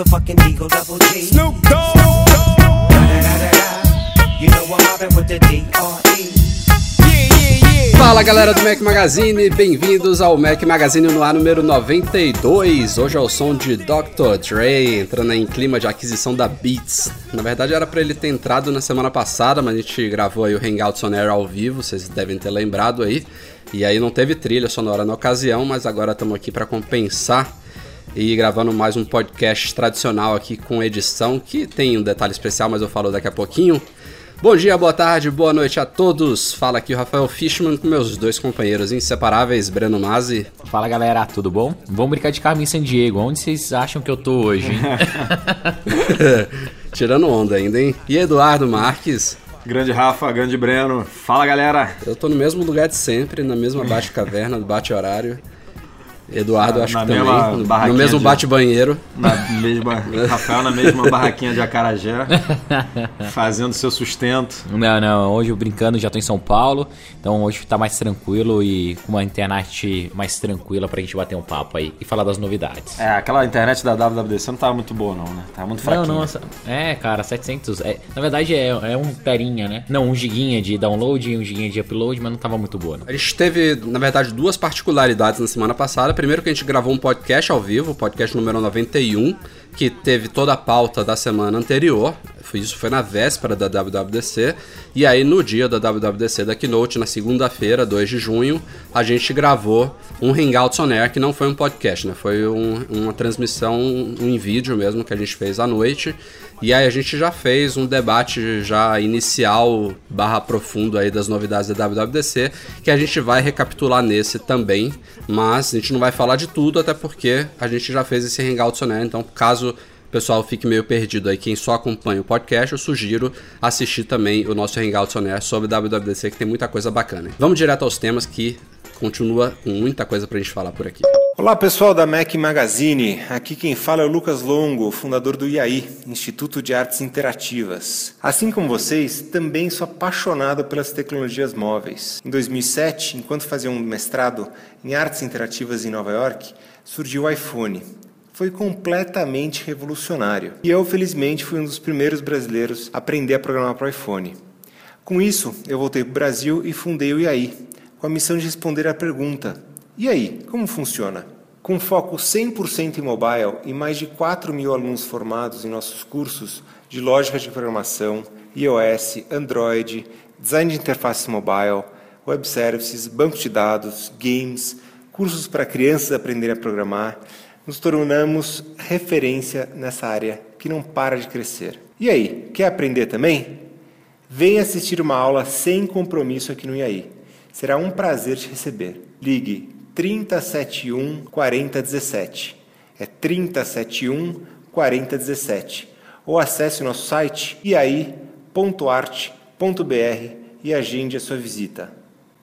Motherfucking Eagle Double G. Snoop Dogg. You know I'm mobbing with the D.R.E. Fala galera do Mac Magazine, bem-vindos ao Mac Magazine no ar número 92. Hoje é o som de Dr. Dre entrando em clima de aquisição da Beats. Na verdade era pra ele ter entrado na semana passada, mas a gente gravou aí o Hangouts on Air ao vivo, vocês devem ter lembrado aí. E aí não teve trilha sonora na ocasião, mas agora estamos aqui para compensar e gravando mais um podcast tradicional aqui com edição, que tem um detalhe especial, mas eu falo daqui a pouquinho. Bom dia, boa tarde, boa noite a todos. Fala aqui o Rafael Fishman com meus dois companheiros inseparáveis, Breno Mazzi. Fala galera, tudo bom? Vamos brincar de Carmen San Diego. Onde vocês acham que eu tô hoje, hein? Tirando onda ainda, hein? E Eduardo Marques. Grande Rafa, grande Breno. Fala galera. Eu tô no mesmo lugar de sempre, na mesma bate-caverna, do bate-horário. Eduardo, Na- acho na que também. mesma No, mesmo bate-banheiro. Na mesma, Rafael na mesma barraquinha de acarajé, fazendo seu sustento. não, não, hoje eu brincando já tô em São Paulo, então hoje tá mais tranquilo e com uma internet mais tranquila pra gente bater um papo aí e falar das novidades. É, aquela internet da WWDC não tava muito boa não, né? Tava muito Não, fraquinha. não, essa- é, cara, 700. É, na verdade é, é um terinha, né? Não, um giguinha de download e um giguinha de upload, mas não tava muito boa. Não. A gente teve, na verdade, duas particularidades na semana passada. Primeiro que a gente gravou um podcast ao vivo, podcast número 91, que teve toda a pauta da semana anterior. Isso foi na véspera da WWDC. E aí, no dia da WWDC da Keynote, na segunda-feira, 2 de junho, a gente gravou um Hangouts on Air, que não foi um podcast, né? Foi um- uma transmissão um em vídeo mesmo que a gente fez à noite. E aí a gente já fez um debate já inicial barra profundo aí das novidades da WWDC, que a gente vai recapitular nesse também, mas a gente não vai falar de tudo, até porque a gente já fez esse Hangout né? Então, caso o pessoal fique meio perdido aí, quem só acompanha o podcast, eu sugiro assistir também o nosso Hangout Air sobre WWDC, que tem muita coisa bacana. Vamos direto aos temas que continua com muita coisa pra gente falar por aqui. Olá pessoal da Mac Magazine, aqui quem fala é o Lucas Longo, fundador do IAI, Instituto de Artes Interativas. Assim como vocês, também sou apaixonado pelas tecnologias móveis. Em 2007, enquanto fazia um mestrado em artes interativas em Nova York, surgiu o iPhone. Foi completamente revolucionário. E eu, felizmente, fui um dos primeiros brasileiros a aprender a programar para o iPhone. Com isso, eu voltei para o Brasil e fundei o IAI, com a missão de responder à pergunta: e aí, como funciona? Com foco 100% em mobile e mais de 4 mil alunos formados em nossos cursos de lógica de programação, iOS, Android, design de interfaces mobile, web services, bancos de dados, games, cursos para crianças aprenderem a programar, nos tornamos referência nessa área que não para de crescer. E aí, quer aprender também? Venha assistir uma aula sem compromisso aqui no IAI. Será um prazer te receber. Ligue 3071 4017. É 3071 4017. Ou acesse nosso site iai.arte.br e agende a sua visita.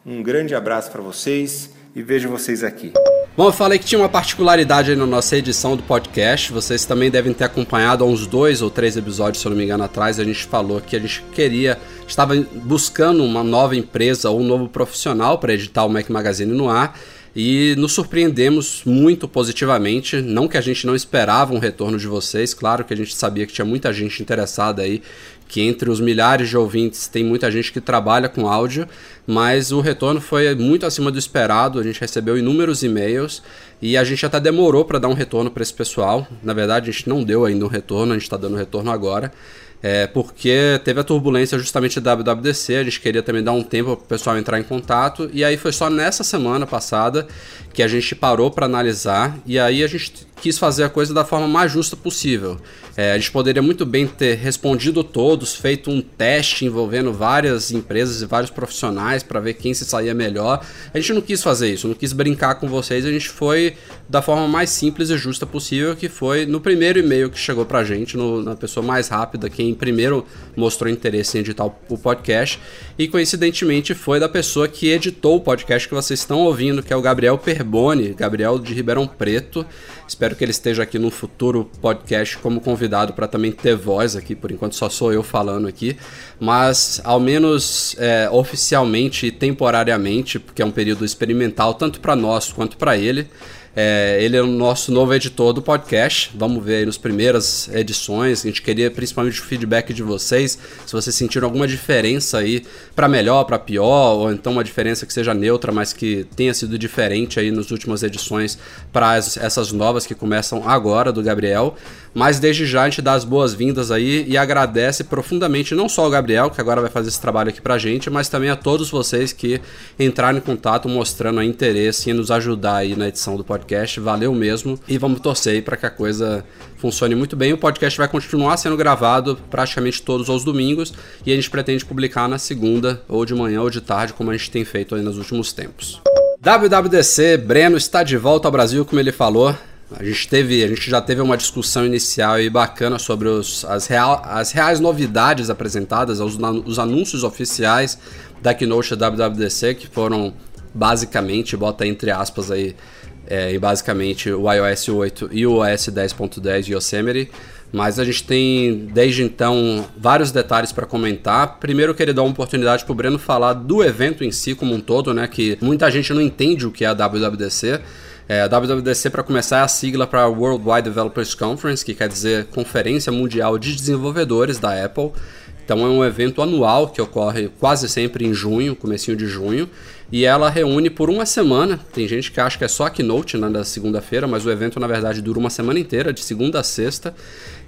Um grande abraço para vocês e vejo vocês aqui. Bom, eu falei que tinha uma particularidade aí na nossa edição do podcast. Vocês também devem ter acompanhado há uns dois ou três episódios, se eu não me engano, atrás. A gente falou que a gente queria, estava buscando uma nova empresa ou um novo profissional para editar o Mac Magazine no ar. E nos surpreendemos muito positivamente. Não que a gente não esperava um retorno de vocês, claro que a gente sabia que tinha muita gente interessada aí que entre os milhares de ouvintes tem muita gente que trabalha com áudio, mas o retorno foi muito acima do esperado. A gente recebeu inúmeros e-mails e a gente até demorou para dar um retorno para esse pessoal. Na verdade, a gente não deu ainda um retorno, a gente está dando retorno agora. É, porque teve a turbulência justamente da WWDC, a gente queria também dar um tempo para o pessoal entrar em contato, e aí foi só nessa semana passada que a gente parou para analisar, e aí a gente quis fazer a coisa da forma mais justa possível. É, a gente poderia muito bem ter respondido todos, feito um teste envolvendo várias empresas e vários profissionais para ver quem se saía melhor. A gente não quis fazer isso, não quis brincar com vocês, a gente foi da forma mais simples e justa possível, que foi no primeiro e-mail que chegou pra gente, no, na pessoa mais rápida, quem primeiro mostrou interesse em editar o, podcast, e coincidentemente foi da pessoa que editou o podcast que vocês estão ouvindo, que é o Gabriel Perboni, Gabriel de Ribeirão Preto. Espero que ele esteja aqui no futuro podcast como convidado para também ter voz aqui, por enquanto só sou eu falando aqui, mas ao menos é, oficialmente e temporariamente, porque é um período experimental tanto para nós quanto para ele. É, ele é o nosso novo editor do podcast. Vamos ver aí nas primeiras edições. A gente queria principalmente o feedback de vocês. Se vocês sentiram alguma diferença aí para melhor, para pior, ou então uma diferença que seja neutra, mas que tenha sido diferente aí nas últimas edições para essas novas que começam agora do Gabriel. Mas desde já a gente dá as boas-vindas aí e agradece profundamente não só ao Gabriel, que agora vai fazer esse trabalho aqui pra gente, mas também a todos vocês que entraram em contato mostrando interesse em nos ajudar aí na edição do podcast. Valeu mesmo e vamos torcer para que a coisa funcione muito bem. O podcast vai continuar sendo gravado praticamente todos os domingos e a gente pretende publicar na segunda, ou de manhã ou de tarde, como a gente tem feito aí nos últimos tempos. WWDC, Breno está de volta ao Brasil, como ele falou. A gente, teve, a gente já teve uma discussão inicial e bacana sobre os, as, real, as reais novidades apresentadas, os, os anúncios oficiais da Keynote WWDC, que foram basicamente, bota entre aspas aí, é, e basicamente o iOS 8 e o OS 10.10 Yosemite. Mas a gente tem desde então vários detalhes para comentar. Primeiro, eu queria dar uma oportunidade para o Breno falar do evento em si como um todo, né? Que muita gente não entende o que é a WWDC. É, a WWDC, para começar, é a sigla para Worldwide Developers Conference, que quer dizer Conferência Mundial de Desenvolvedores da Apple. Então é um evento anual que ocorre quase sempre em junho, comecinho de junho, e ela reúne por uma semana. Tem gente que acha que é só a keynote né, da segunda-feira, mas o evento na verdade dura uma semana inteira, de segunda a sexta.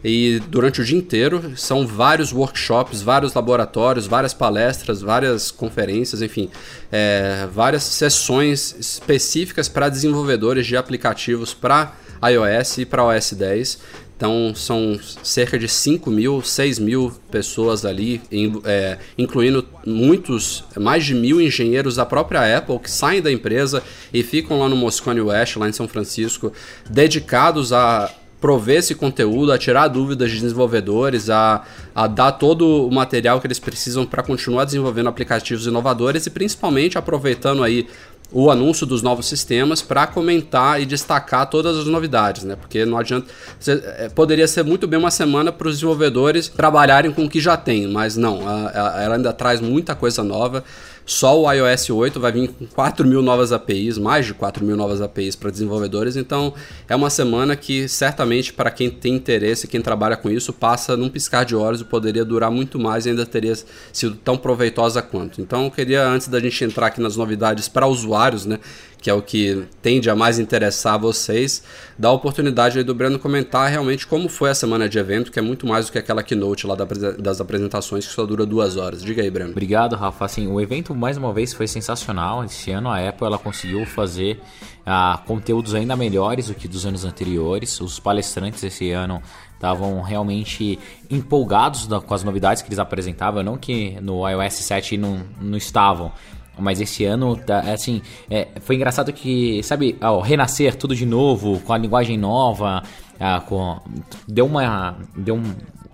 E durante o dia inteiro são vários workshops, vários laboratórios, várias palestras, várias conferências, enfim, é, várias sessões específicas para desenvolvedores de aplicativos para iOS e para OS 10. Então são cerca de 5 mil, 6 mil pessoas ali, é, incluindo muitos, mais de mil engenheiros da própria Apple que saem da empresa e ficam lá no Moscone West, lá em São Francisco, dedicados a prover esse conteúdo, a tirar dúvidas de desenvolvedores, a, a dar todo o material que eles precisam para continuar desenvolvendo aplicativos inovadores e principalmente aproveitando aí o anúncio dos novos sistemas para comentar e destacar todas as novidades, né? Porque não adianta. É, poderia ser muito bem uma semana para os desenvolvedores trabalharem com o que já tem, mas não, ela ainda traz muita coisa nova. Só o iOS 8 vai vir com 4 mil novas APIs, mais de 4 mil novas APIs para desenvolvedores. Então é uma semana que certamente para quem tem interesse, quem trabalha com isso, passa num piscar de olhos e poderia durar muito mais e ainda teria sido tão proveitosa quanto. Então eu queria, antes da gente entrar aqui nas novidades para usuários, né? Que é o que tende a mais interessar vocês, dar a oportunidade do Breno comentar realmente como foi a semana de evento, que é muito mais do que aquela keynote lá das apresentações que só dura duas horas. Diga aí, Breno. Obrigado, Rafa. Assim, o evento, mais uma vez, foi sensacional. Esse ano a Apple ela conseguiu fazer ah, conteúdos ainda melhores do que dos anos anteriores. Os palestrantes esse ano estavam realmente empolgados com as novidades que eles apresentavam, não que no iOS 7 não, não estavam, mas esse ano, tá, é assim, é, foi engraçado que, sabe, ó, renascer tudo de novo, com a linguagem nova, ah, com, deu uma. Deu um,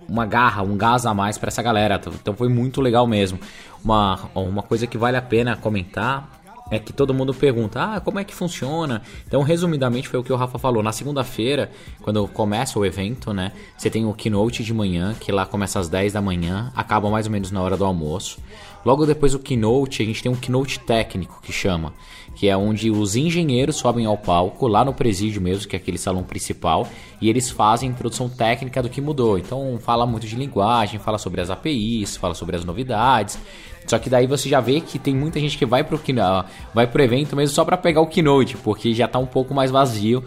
uma garra, um gás a mais para essa galera. Então foi muito legal mesmo. Uma, uma coisa que vale a pena comentar é que todo mundo pergunta: ah, como é que funciona? Então, resumidamente, foi o que o Rafa falou. Na segunda-feira, quando começa o evento, né? Você tem o keynote de manhã, que lá começa às 10 da manhã, acaba mais ou menos na hora do almoço. Logo depois do keynote, a gente tem um keynote técnico que chama, que é onde os engenheiros sobem ao palco, lá no presídio mesmo, que é aquele salão principal, e eles fazem introdução técnica do que mudou. Então fala muito de linguagem, fala sobre as APIs, fala sobre as novidades. Só que daí você já vê que tem muita gente que vai pro, vai pro evento mesmo só para pegar o keynote, porque já tá um pouco mais vazio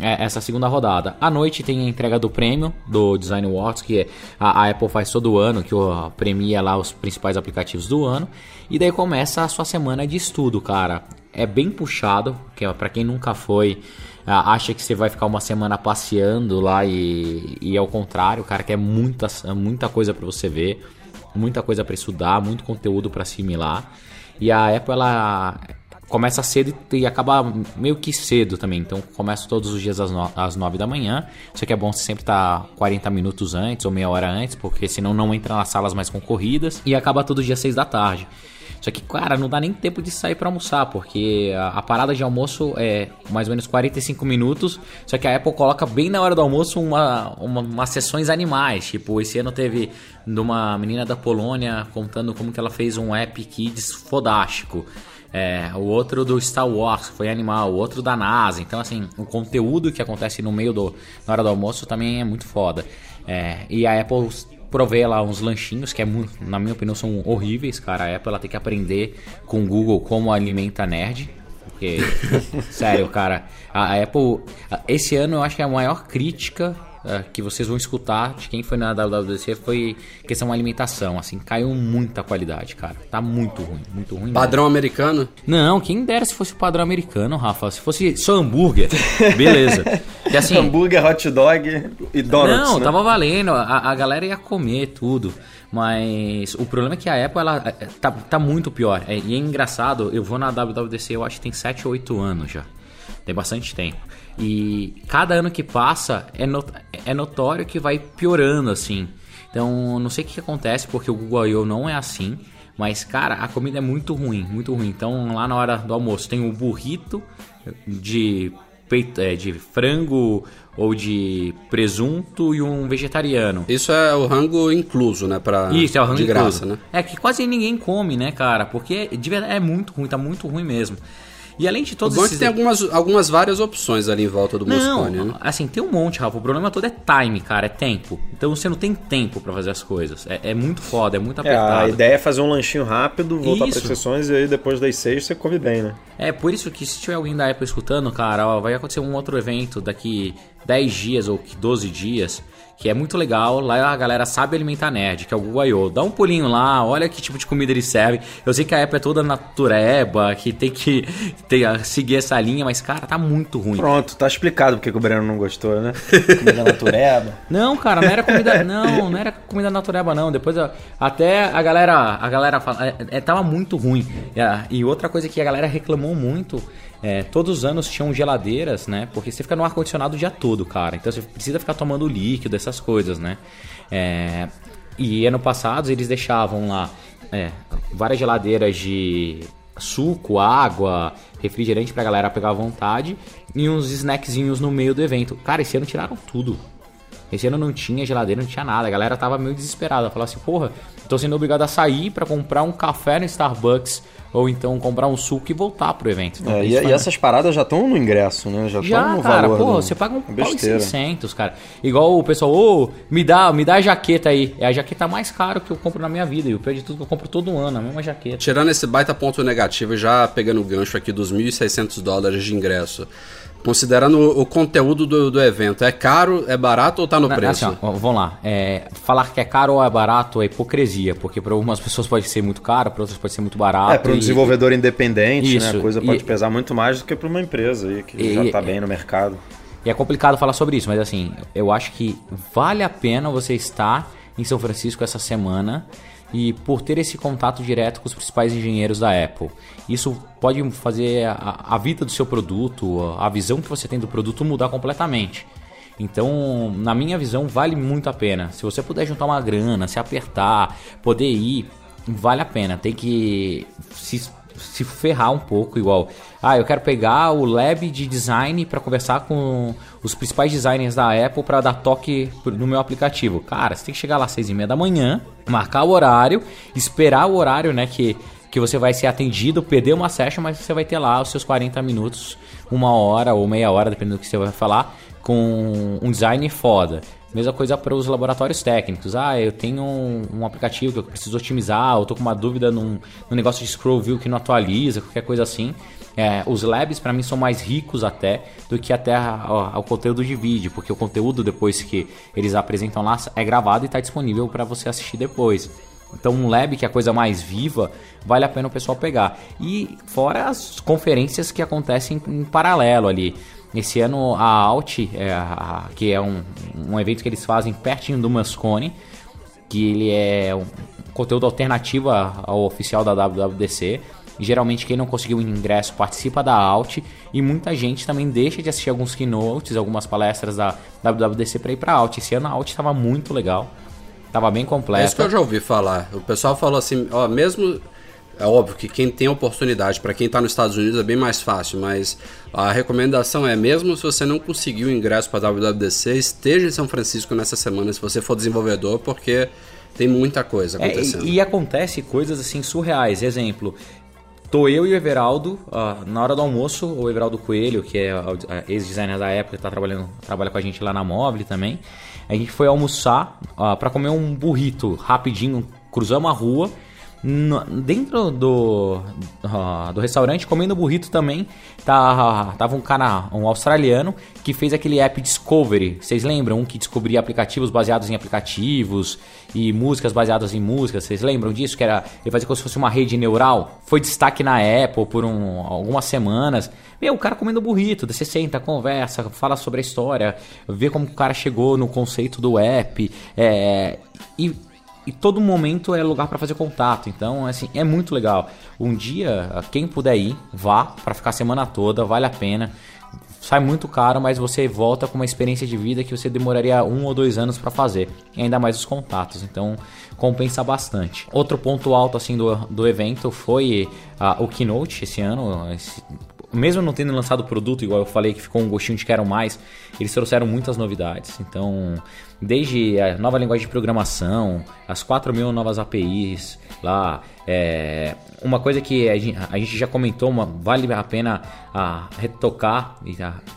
essa segunda rodada. À noite tem a entrega do prêmio do Design Awards, que a, a Apple faz todo ano, que premia lá os principais aplicativos do ano. E daí começa a sua semana de estudo, cara. é bem puxado, que é para quem nunca foi, acha que você vai ficar uma semana passeando lá e, e ao contrário, cara, que é muita, muita coisa para você ver, muita coisa para estudar, muito conteúdo para assimilar. E a Apple ela começa cedo e acaba meio que cedo também. Então começa todos os dias às, no às 9 da manhã. Isso aqui é bom você sempre estar tá 40 minutos antes ou meia hora antes, porque senão não entra nas salas mais concorridas. E acaba todo dia às 6 da tarde. Só que, cara, não dá nem tempo de sair para almoçar, porque a, a, parada de almoço é mais ou menos 45 minutos. Só que a Apple coloca bem na hora do almoço uma, uma, umas sessões animais. Tipo, esse ano teve de uma menina da Polônia contando como que ela fez um app kids fodástico. É, o outro do Star Wars foi animal, o outro da NASA. Então, assim, o conteúdo que acontece no meio do na hora do almoço também é muito foda. É, e a Apple provei lá uns lanchinhos que é muito, na minha opinião são horríveis, cara. A Apple ela tem que aprender com o Google como alimenta nerd. Porque, sério, cara, a, a Apple esse ano eu acho que é a maior crítica uh, que vocês vão escutar de quem foi na WWDC foi questão alimentação, assim, caiu muita qualidade, cara. Tá muito ruim, muito ruim. Padrão mesmo. americano? Não, quem dera se fosse o padrão americano, Rafa. Se fosse só hambúrguer, beleza. Que assim, hambúrguer, hot dog e donuts, Não, né? tava valendo, a, a galera ia comer tudo. Mas o problema é que a Apple ela, é, tá, tá muito pior. É, e é engraçado, eu vou na WWDC, eu acho que tem 7 ou 8 anos já. Tem bastante tempo. E cada ano que passa é, not é notório que vai piorando assim. Então, não sei o que acontece porque o Google I.O. não é assim. Mas, cara, a comida é muito ruim, muito ruim. Então, lá na hora do almoço tem o burrito de peito, é, de frango ou de presunto e um vegetariano. Isso é o rango incluso, né? Pra, Isso, é o rango de incluso. graça, né? É que quase ninguém come, né, cara? Porque de verdade é muito ruim, tá muito ruim mesmo. E além de todos o bom é esses... que tem algumas, algumas várias opções ali em volta do Moscone, né? assim, tem um monte, Rafa. O problema todo é time, cara, é tempo. Então você não tem tempo pra fazer as coisas. É, é muito foda, é muito É, a apertado. ideia é fazer um lanchinho rápido, voltar Isso. para sessões e aí depois das seis você come bem, né? É por isso que se tiver alguém da Apple escutando, cara, ó, vai acontecer um outro evento daqui 10 dias ou 12 dias, que é muito legal. Lá a galera sabe alimentar nerd, que é o Google I.O. Dá um pulinho lá, olha que tipo de comida eles servem. Eu sei que a Apple é toda natureba, que tem que ter, seguir essa linha, mas cara, tá muito ruim. Pronto, tá explicado porque que o Breno não gostou, né? Comida natureba. Não, cara, não era comida. Não, não era comida natureba, não. Depois eu- até a galera. A galera fala. É, é, tava muito ruim. E, a- E outra coisa que a galera reclamou muito. é, todos os anos tinham geladeiras, né? Porque você fica no ar-condicionado o dia todo, cara. Então você precisa ficar tomando líquido, essas coisas, né? É, e ano passado eles deixavam lá é, várias geladeiras de suco, água, refrigerante pra galera pegar à vontade e uns snackzinhos no meio do evento. Cara, esse ano tiraram tudo. Esse ano não tinha geladeira, não tinha nada. A galera tava meio desesperada. Falava assim, porra, tô sendo obrigado a sair pra comprar um café no Starbucks ou então comprar um suco e voltar pro evento. Então, É, e, foi- e essas paradas já estão no ingresso, né? Já estão já, no cara, valor. pô, do- você paga um é pau e besteira. 600, cara. Igual o pessoal, ô, me dá, me dá a jaqueta aí. É a jaqueta mais cara que eu compro na minha vida. E o pior de tudo que eu compro todo ano, a mesma jaqueta. Tirando esse baita ponto negativo e já pegando o gancho aqui dos 1.600 dólares de ingresso, considerando o, o conteúdo do, do evento, é caro, é barato ou tá no Na- preço? assim, ó, vamos lá. É, falar que é caro ou é barato é hipocrisia, porque para algumas pessoas pode ser muito caro, para outras pode ser muito barato. É, para um e- desenvolvedor independente, né? Isso, A coisa e- pode pesar muito mais do que para uma empresa aí que E- já tá e- bem no mercado. E é complicado falar sobre isso, mas assim, eu acho que vale a pena você estar em São Francisco essa semana e por ter esse contato direto com os principais engenheiros da Apple. Isso pode fazer a, a vida do seu produto, a visão que você tem do produto mudar completamente. Então, na minha visão, vale muito a pena. Se você puder juntar uma grana, se apertar, poder ir, vale a pena. Tem que se, se ferrar um pouco, igual. Ah, eu quero pegar o lab de design para conversar com os principais designers da Apple para dar toque no meu aplicativo. Cara, você tem que chegar lá às seis e meia da manhã, marcar o horário, esperar o horário, né, que que você vai ser atendido, perder uma session, mas você vai ter lá os seus 40 minutos, uma hora ou meia hora, dependendo do que você vai falar, com um design foda. Mesma coisa para os laboratórios técnicos. Ah, eu tenho um, um aplicativo que eu preciso otimizar, ou tô com uma dúvida num, num negócio de scroll view que não atualiza, qualquer coisa assim. É, os labs para mim são mais ricos até do que até o conteúdo de vídeo, porque o conteúdo depois que eles apresentam lá é gravado e está disponível para você assistir depois. Então um lab que é a coisa mais viva, vale a pena o pessoal pegar. E fora as conferências que acontecem em paralelo ali. Esse ano a Alt, é, a- que é um, um evento que eles fazem pertinho do Moscone, que ele é um conteúdo alternativo ao oficial da WWDC. E, geralmente quem não conseguiu o ingresso participa da Alt e muita gente também deixa de assistir alguns keynotes, algumas palestras da WWDC para ir para Alt. Esse ano a Alt estava muito legal, estava bem É isso que completa. eu já ouvi falar. O pessoal falou assim, ó, mesmo. É óbvio que quem tem oportunidade, para quem tá nos Estados Unidos é bem mais fácil, mas a recomendação é, mesmo se você não conseguiu o ingresso para WWDC, esteja em São Francisco nessa semana, se você for desenvolvedor, porque tem muita coisa É, acontecendo. e, e acontece coisas assim surreais. Exemplo, tô eu e o Everaldo, ah, na hora do almoço, o Everaldo Coelho, que é o- a ex-designer da época, tá trabalhando, trabalha com a gente lá na Mobile também. A gente foi almoçar para comer um burrito rapidinho, cruzamos a rua. No- dentro do, ah, do restaurante, comendo burrito também, tá, tava um cara, um australiano, que fez aquele app Discovery. Vocês lembram? Um que descobria aplicativos baseados em aplicativos e músicas baseadas em músicas. Vocês lembram disso? Que era ele fazia como se fosse uma rede neural. Foi destaque na Apple por um- algumas semanas. Meu, o cara comendo burrito, você senta, conversa, fala sobre a história, vê como o cara chegou no conceito do app. É, e e todo momento é lugar para fazer contato. Então, assim, é muito legal. Um dia, quem puder ir, vá para ficar a semana toda, vale a pena. Sai muito caro, mas você volta com uma experiência de vida que você demoraria um ou dois anos para fazer. E ainda mais os contatos. Então, compensa bastante. Outro ponto alto assim do, do evento foi ah, o Keynote esse ano. Esse- mesmo não tendo lançado o produto, igual eu falei que ficou um gostinho de quero mais, eles trouxeram muitas novidades. Então, desde a nova linguagem de programação, as 4 mil novas APIs lá, é, uma coisa que a gen- a gente já comentou, uma, vale a pena ah, retocar,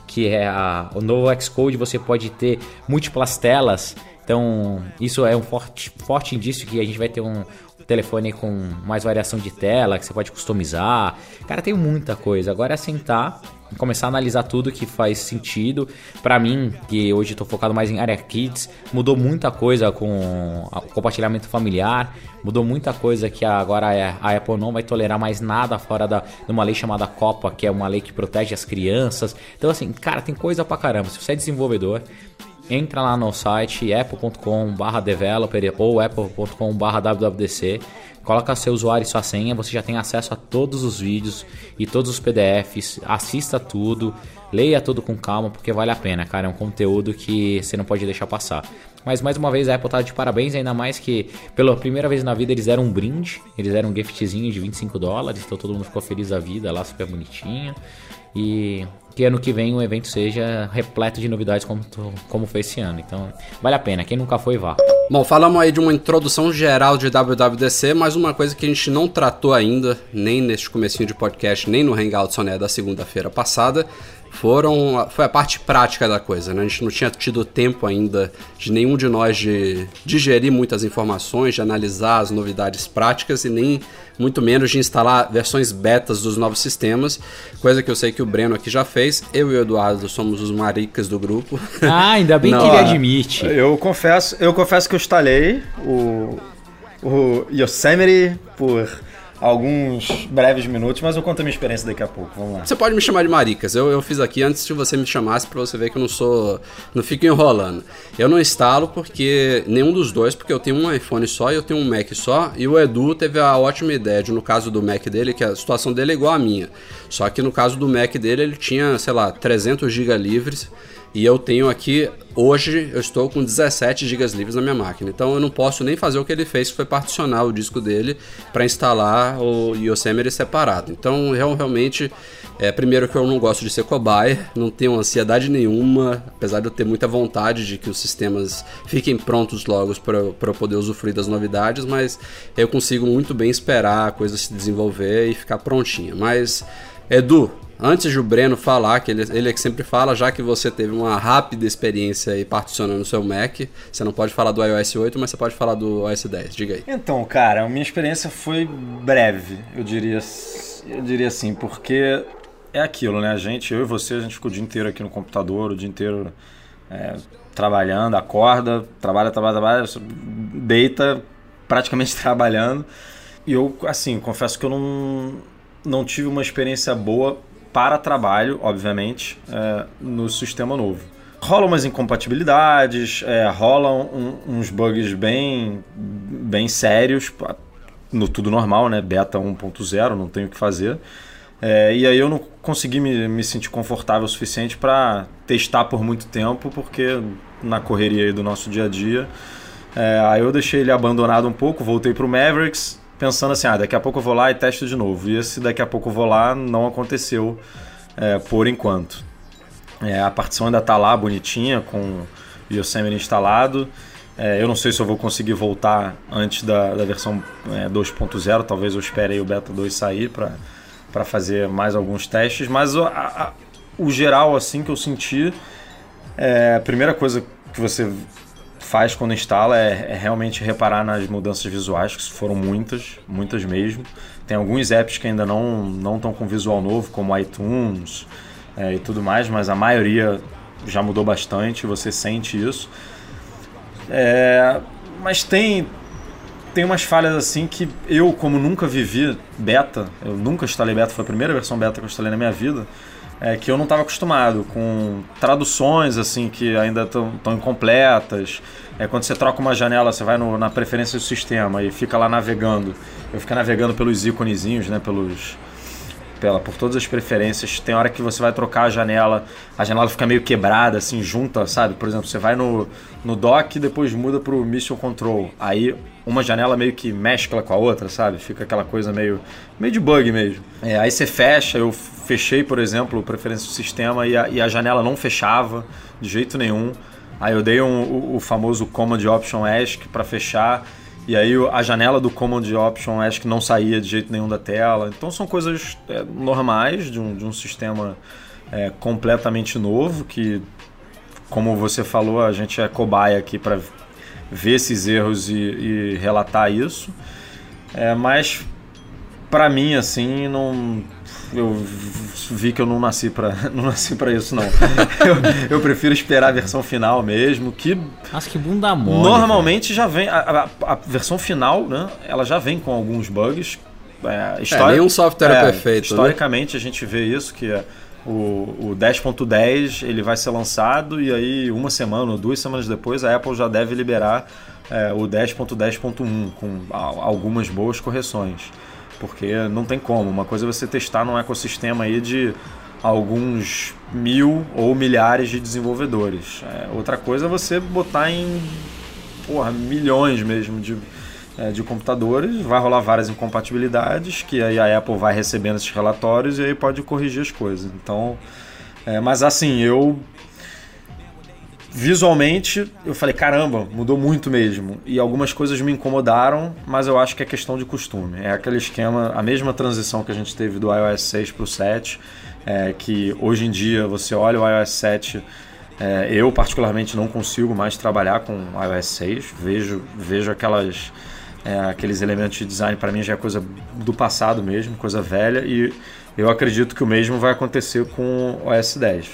que é a- o novo Xcode, você pode ter múltiplas telas. Então, isso é um forte, forte indício que a gente vai ter um telefone com mais variação de tela, que você pode customizar. Cara, tem muita coisa. Agora é sentar começar a analisar tudo que faz sentido. Pra mim, que hoje estou focado mais em área kids, mudou muita coisa com o compartilhamento familiar, mudou muita coisa que agora é- a Apple não vai tolerar mais nada fora da, de uma lei chamada Copa, que é uma lei que protege as crianças. Então, assim, cara, tem coisa pra caramba. Se você é desenvolvedor, entra lá no site apple.com/developer ou apple.com/wwdc, coloca seu usuário e sua senha, você já tem acesso a todos os vídeos e todos os PDFs, assista tudo, leia tudo com calma porque vale a pena, cara, é um conteúdo que você não pode deixar passar. Mas mais uma vez a Apple tá de parabéns, ainda mais que pela primeira vez na vida eles deram um brinde, eles deram um giftzinho de 25 dólares, então todo mundo ficou feliz da vida lá, super bonitinho. E que ano que vem o evento seja repleto de novidades como, como foi esse ano. Então, vale a pena. Quem nunca foi, vá. Bom, falamos aí de uma introdução geral de WWDC, mas uma coisa que a gente não tratou ainda, nem neste comecinho de podcast, nem no Hangout Soné da segunda-feira passada, foram foi a parte prática da coisa, né? A gente não tinha tido tempo ainda de nenhum de nós de digerir muitas informações, de analisar as novidades práticas e nem muito menos de instalar versões betas dos novos sistemas, coisa que eu sei que o Breno aqui já fez. Eu e o Eduardo somos os maricas do grupo. Ah, ainda bem Não, que ele ó, admite. Eu confesso, eu confesso que eu instalei o, o Yosemite por alguns breves minutos, mas eu conto a minha experiência daqui a pouco. Vamos lá. Você pode me chamar de Maricas. Eu, eu fiz aqui antes de você me chamasse pra você ver que eu não sou. Não fico enrolando. Eu não instalo porque. Nenhum dos dois, porque eu tenho um iPhone só e eu tenho um Mac só. E o Edu teve a ótima ideia de, no caso do Mac dele, que a situação dele é igual à minha. Só que no caso do Mac dele, ele tinha, sei lá, 300 GB livres. E eu tenho aqui, hoje, eu estou com 17 GB livres na minha máquina. Então eu não posso nem fazer o que ele fez, que foi particionar o disco dele para instalar o Yosemite separado. Então, eu realmente, é, primeiro que eu não gosto de ser cobaia, não tenho ansiedade nenhuma, apesar de eu ter muita vontade de que os sistemas fiquem prontos logo para eu poder usufruir das novidades, mas eu consigo muito bem esperar a coisa se desenvolver e ficar prontinha. Mas, Edu, Antes de o Breno falar, que ele, ele é que sempre fala, já que você teve uma rápida experiência aí particionando o seu Mac, você não pode falar do iOS 8, mas você pode falar do OS 10. Diga aí. Então, cara, a minha experiência foi breve, eu diria, eu diria assim, porque é aquilo, né? A gente, eu e você, a gente fica o dia inteiro aqui no computador, o dia inteiro é, trabalhando, acorda, trabalha, trabalha, trabalha, deita, praticamente trabalhando. E eu, assim, confesso que eu não, não tive uma experiência boa para trabalho, obviamente, é, no sistema novo. Rolam umas incompatibilidades, é, rolam um, uns bugs bem, bem sérios, no tudo normal, né? Beta 1.0, não tenho o que fazer. É, e aí eu não consegui me, me sentir confortável o suficiente para testar por muito tempo, porque na correria do nosso dia a dia. É, aí eu deixei ele abandonado um pouco, voltei para o Mavericks, pensando assim, ah, daqui a pouco eu vou lá e testo de novo. E esse daqui a pouco eu vou lá não aconteceu é, por enquanto. É, a partição ainda está lá bonitinha, com o Yosemite instalado. É, eu não sei se eu vou conseguir voltar antes da, da versão é, 2.0, talvez eu espere o Beta 2 sair para fazer mais alguns testes, mas a, a, o geral assim que eu senti, é, a primeira coisa que você faz quando instala é, é, realmente reparar nas mudanças visuais, que foram muitas, muitas mesmo. Tem alguns apps que ainda não não estão com visual novo, como iTunes é, e tudo mais, mas a maioria já mudou bastante, você sente isso. É, mas tem tem umas falhas assim que eu, como nunca vivi beta, eu nunca instalei beta, foi a primeira versão beta que eu instalei na minha vida, é que eu não estava acostumado com traduções assim que ainda estão incompletas. É quando você troca uma janela, você vai no, na preferência do sistema e fica lá navegando. Eu fico navegando pelos íconezinhos, né, pelos pela, por todas as preferências. Tem hora que você vai trocar a janela, a janela fica meio quebrada, assim, junta, sabe? Por exemplo, você vai no, no dock e depois muda pro Mission Control. Aí uma janela meio que mescla com a outra, sabe? Fica aquela coisa meio, meio de bug mesmo. É, aí você fecha, eu fechei, por exemplo, preferência do sistema e a, e a janela não fechava de jeito nenhum. Aí eu dei um, o, o famoso Command Option ESC para fechar e aí a janela do Command Option que não saía de jeito nenhum da tela. Então são coisas é, normais de um, de um sistema é, completamente novo que, como você falou, a gente é cobaia aqui para ver esses erros e, e relatar isso. É, mas para mim assim não eu vi que eu não nasci para não nasci para isso não. eu, eu, prefiro esperar a versão final mesmo, que Acho que bunda mole. Normalmente já vem a, a, a, versão final, né? Ela já vem com alguns bugs. É, história, é nenhum software é, perfeito. Né? Historicamente né? a gente vê isso que é o, o 10.10 ele vai ser lançado e aí uma semana ou duas semanas depois a Apple já deve liberar é, o 10.10.1 com algumas boas correções. Porque não tem como. Uma coisa é você testar num ecossistema aí de alguns mil ou milhares de desenvolvedores. É, outra coisa é você botar em porra, milhões mesmo de, é, de computadores, vai rolar várias incompatibilidades, que aí a Apple vai recebendo esses relatórios e aí pode corrigir as coisas. Então, é, mas assim, eu visualmente eu falei, caramba, mudou muito mesmo. E algumas coisas me incomodaram, mas eu acho que é questão de costume. É aquele esquema, a mesma transição que a gente teve do iOS 6 para o 7, é, que hoje em dia você olha o iOS 7, é, eu particularmente não consigo mais trabalhar com iOS 6, vejo, vejo aquelas, é, aqueles elementos de design, para mim já é coisa do passado mesmo, coisa velha, e eu acredito que o mesmo vai acontecer com o OS 10.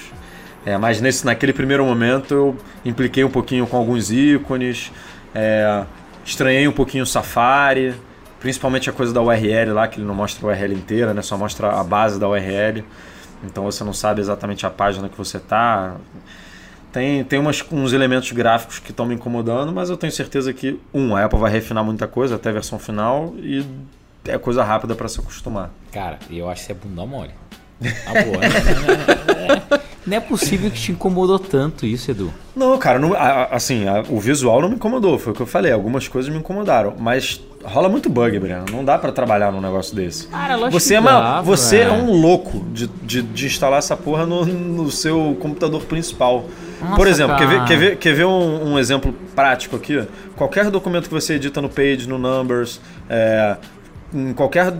É, mas nesse, naquele primeiro momento eu impliquei um pouquinho com alguns ícones, é, estranhei um pouquinho o Safari, principalmente a coisa da URL lá, que ele não mostra a URL inteira, né, só mostra a base da URL. Então você não sabe exatamente a página que você está. Tem, tem umas, uns elementos gráficos que estão me incomodando, mas eu tenho certeza que, um, a Apple vai refinar muita coisa até a versão final e é coisa rápida para se acostumar. Cara, eu acho que é bunda mole. Boa, né? Não é possível que te incomodou tanto isso, Edu. Não, cara, não, assim, o visual não me incomodou, foi o que eu falei. Algumas coisas me incomodaram, mas rola muito bug, Breno. Não dá para trabalhar num negócio desse. Cara, você é, uma, você é um louco de, de, de, instalar essa porra no, no seu computador principal. Nossa, Por exemplo, quer ver, quer ver, quer ver um, um, exemplo prático aqui? Qualquer documento que você edita no Page, no Numbers, é, em qualquer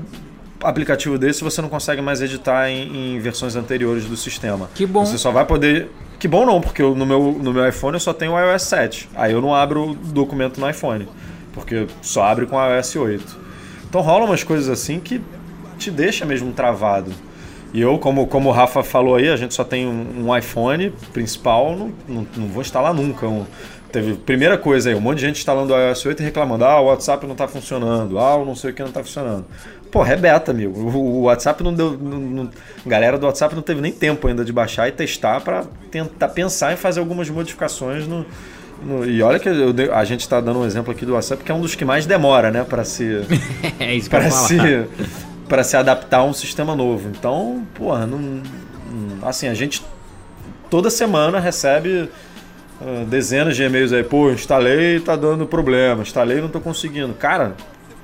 aplicativo desse você não consegue mais editar em, em, versões anteriores do sistema. Que bom. Você só vai poder. Que bom não, porque eu, no, meu, no meu iPhone eu só tenho o iOS 7. Aí eu não abro o documento no iPhone. Porque só abre com o iOS 8. Então rolam umas coisas assim que te deixa mesmo travado. E eu, como, como o Rafa falou aí, a gente só tem um, um iPhone principal, não, não, não vou instalar nunca. Um, teve primeira coisa aí, um monte de gente instalando o iOS 8 e reclamando, ah, o WhatsApp não está funcionando, ah, o não sei o que não está funcionando. Pô, é beta, amigo. O, o WhatsApp não deu. Não, não, galera do WhatsApp não teve nem tempo ainda de baixar e testar para tentar pensar em fazer algumas modificações no. No e olha que eu, a gente está dando um exemplo aqui do WhatsApp, que é um dos que mais demora, né, para se. é isso que eu para se para se adaptar a um sistema novo. Então, porra, não, assim, a gente toda semana recebe ah, dezenas de e-mails aí, pô, instalei e tá dando problema, instalei e não tô conseguindo. Cara,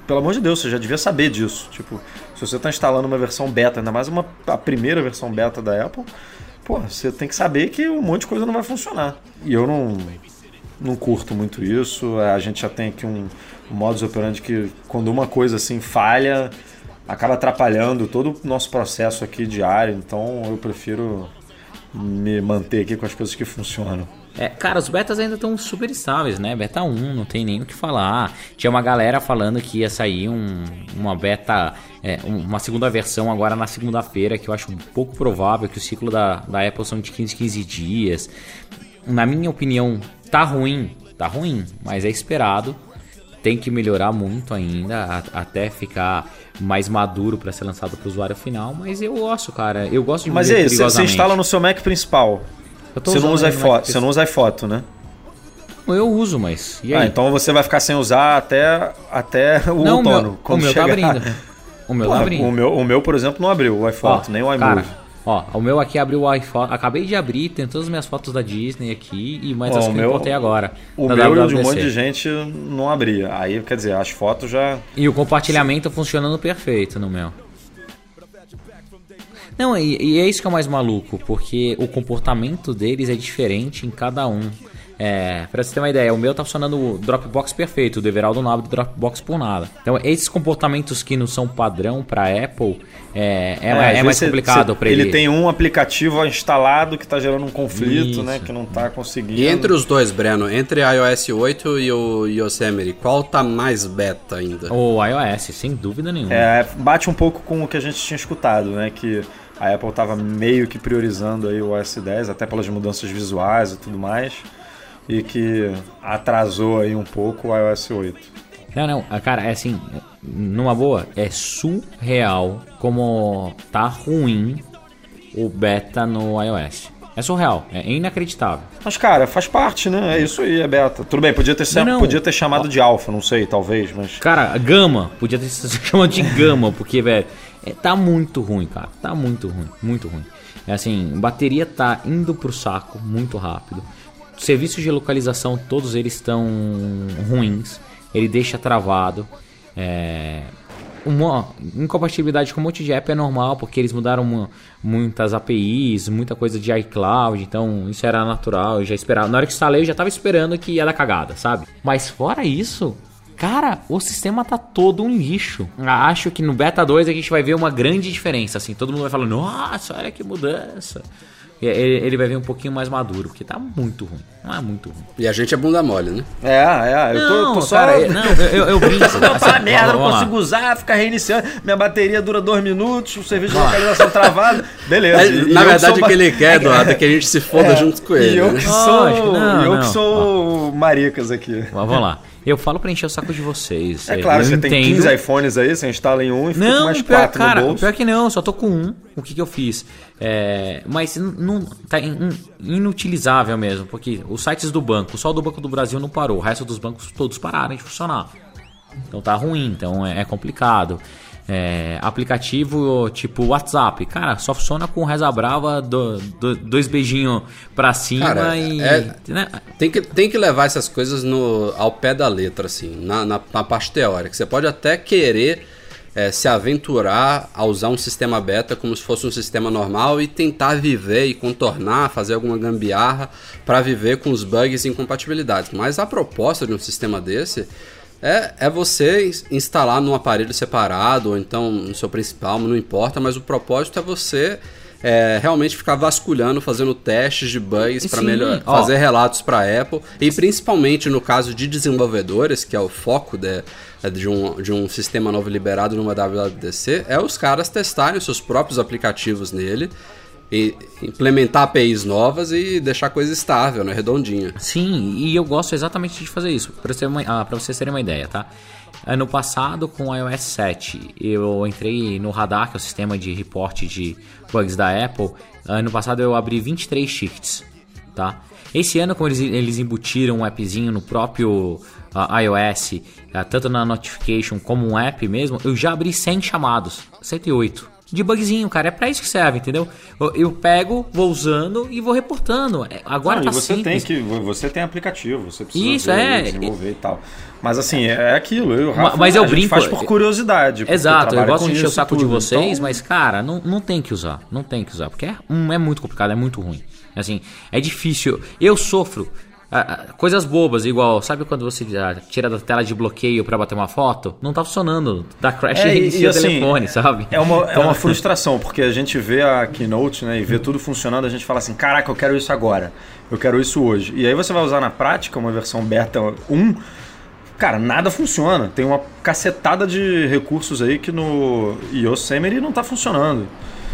pelo amor de Deus, você já devia saber disso. Tipo, se você tá instalando uma versão beta, ainda mais uma, a primeira versão beta da Apple, pô, você tem que saber que um monte de coisa não vai funcionar. E eu não, não curto muito isso. A gente já tem aqui um, um modus operandi que quando uma coisa assim falha, acaba atrapalhando todo o nosso processo aqui diário. Então eu prefiro me manter aqui com as coisas que funcionam. É, cara, os betas ainda estão super estáveis, né? Beta 1, não tem nem o que falar. Tinha uma galera falando que ia sair um- uma beta, é, um- uma segunda versão agora na segunda-feira, que eu acho um pouco provável, que o ciclo da, da Apple são de 15, 15 dias. Na minha opinião, tá ruim, tá ruim, mas é esperado. Tem que melhorar muito ainda, a- até ficar mais maduro para ser lançado para o usuário final. Mas eu gosto, cara. Eu gosto de Mas e aí, você- instala no seu Mac principal. Você não usa Mac você não usa iPhoto, né? Eu uso, mas. Ah, então você vai ficar sem usar até, até o não, o outono. meu, o meu tá chegar. abrindo. O meu Porra, tá abrindo. o, meu, o meu, por exemplo, não abriu o Ó, iPhoto, nem o iMovie. Cara, ó, o meu aqui abriu o iPhone. Acabei de abrir, tem todas as minhas fotos da Disney aqui e mais Ó, as que meu- eu botei agora. O meu o de um WWDC. monte de gente não abria. Aí, quer dizer, as fotos já. E o compartilhamento funcionando perfeito no meu. Não, e, e é isso que é o mais maluco, porque o comportamento deles é diferente em cada um. É, pra você ter uma ideia, o meu tá funcionando o Dropbox perfeito, o Everaldo não abre Dropbox por nada. Então, esses comportamentos que não são padrão pra Apple é, é, às é vezes mais você- complicado você- pra ele. Ele tem um aplicativo instalado que tá gerando um conflito, Isso. né? Que não tá conseguindo. E entre os dois, Breno, entre iOS 8 e o Yosemite, qual tá mais beta ainda? O iOS, sem dúvida nenhuma. É, bate um pouco com o que a gente tinha escutado, né? Que a Apple tava meio que priorizando aí o OS 10, até pelas mudanças visuais e tudo mais. E que atrasou aí um pouco o iOS 8. Não, não, ah, cara, é assim, numa boa, é surreal como tá ruim o beta no iOS. É surreal, é inacreditável. Mas, cara, faz parte, né? É isso aí, é beta. Tudo bem, podia ter, Não, não. Podia ter chamado de alfa, não sei, talvez, mas. Cara, gama, podia ter se chamado de gama, porque, velho, é, tá muito ruim, cara. Tá muito ruim, muito ruim. É assim, bateria tá indo pro saco muito rápido. Serviços de localização, todos eles estão ruins. Ele deixa travado. É, uma incompatibilidade com um monte de app é normal, porque eles mudaram mu- muitas APIs, muita coisa de iCloud, então isso era natural, eu já esperava. Na hora que instalei, eu já tava esperando que ia dar cagada, sabe? Mas fora isso, cara, o sistema tá todo um lixo. Acho que no beta 2 a gente vai ver uma grande diferença, assim, todo mundo vai falar, nossa, olha que mudança. E Ele, ele vai vir um pouquinho mais maduro, porque tá muito ruim. Não é muito ruim. E a gente é bunda mole, né? É, é, eu tô, tô só. cara, eu- não, eu, eu, eu brinco. Não, assim, tá merda, não vamos lá. consigo usar, fica reiniciando. Minha bateria dura dois minutos, o serviço de localização travado. Beleza. É, E na verdade, o que ele quer, Eduardo, é que a gente se foda É, junto com E ele. eu né? que sou, Lógico, não, eu não. que sou maricas aqui. Mas vamos lá. Eu falo pra encher o saco de vocês. É claro, eu você tem entendo. 15 iPhones aí, você instala em um e fica com Não, mais pior, 4 cara, no bolso. pior que não, só tô com um. O que que eu fiz? É, mas não tá in- inutilizável mesmo, porque os sites do banco, só o do Banco do Brasil não parou, o resto dos bancos todos pararam de funcionar. Então tá ruim, então é, é complicado. É, aplicativo tipo WhatsApp, cara, só funciona com reza brava, do- do- dois beijinhos pra cima Cara, e. é- né? Tem que, tem que levar essas coisas no, ao pé da letra, assim, na, na, na parte teórica. Você pode até querer é, se aventurar a usar um sistema beta como se fosse um sistema normal e tentar viver e contornar, fazer alguma gambiarra para viver com os bugs e incompatibilidades. Mas a proposta de um sistema desse é, é você ins- instalar num aparelho separado ou então no seu principal, não importa, mas o propósito é você é realmente ficar vasculhando, fazendo testes de bugs para melhor ó. fazer relatos para Apple. E principalmente no caso de desenvolvedores, que é o foco de, de, um, de um sistema novo liberado numa WWDC, é os caras testarem os seus próprios aplicativos nele e implementar APIs novas e deixar a coisa estável, né, redondinha. Sim, e eu gosto exatamente de fazer isso, para você, ah, vocês terem uma ideia, tá? Ano passado, com o iOS 7, eu entrei no Radar, que é o sistema de reporte de bugs da Apple. Ano passado eu abri 23 tickets, tá? Esse ano, como eles, eles embutiram um appzinho no próprio ah, iOS, ah, tanto na notification como um app mesmo, eu já abri 100 chamados, 108. De bugzinho, cara, é pra isso que serve, entendeu? Eu, eu pego, vou usando e vou reportando. É, Agora Não, tá você simples. tem que você tem aplicativo, você precisa Isso, ver, é. desenvolver e tal. Mas assim, é aquilo, eu Rafa, mas eu a gente brinco- faz por curiosidade. porque Exato, eu gosto de encher o saco de tudo, vocês, então- mas, cara, não, não tem que usar. Não tem que usar, porque é, um, é muito complicado, é muito ruim. Assim, é difícil. Eu sofro. Ah, ah, coisas bobas, igual, sabe quando você ah, tira da tela de bloqueio pra bater uma foto? Não tá funcionando. Dá crash É, e reinicia o assim, telefone, sabe? É uma, é uma frustração, porque a gente vê a Keynote né, e vê tudo funcionando, a gente fala assim, caraca, eu quero isso agora, eu quero isso hoje. E aí você vai usar na prática uma versão beta 1, cara, nada funciona. Tem uma cacetada de recursos aí que no Yosemite não tá funcionando.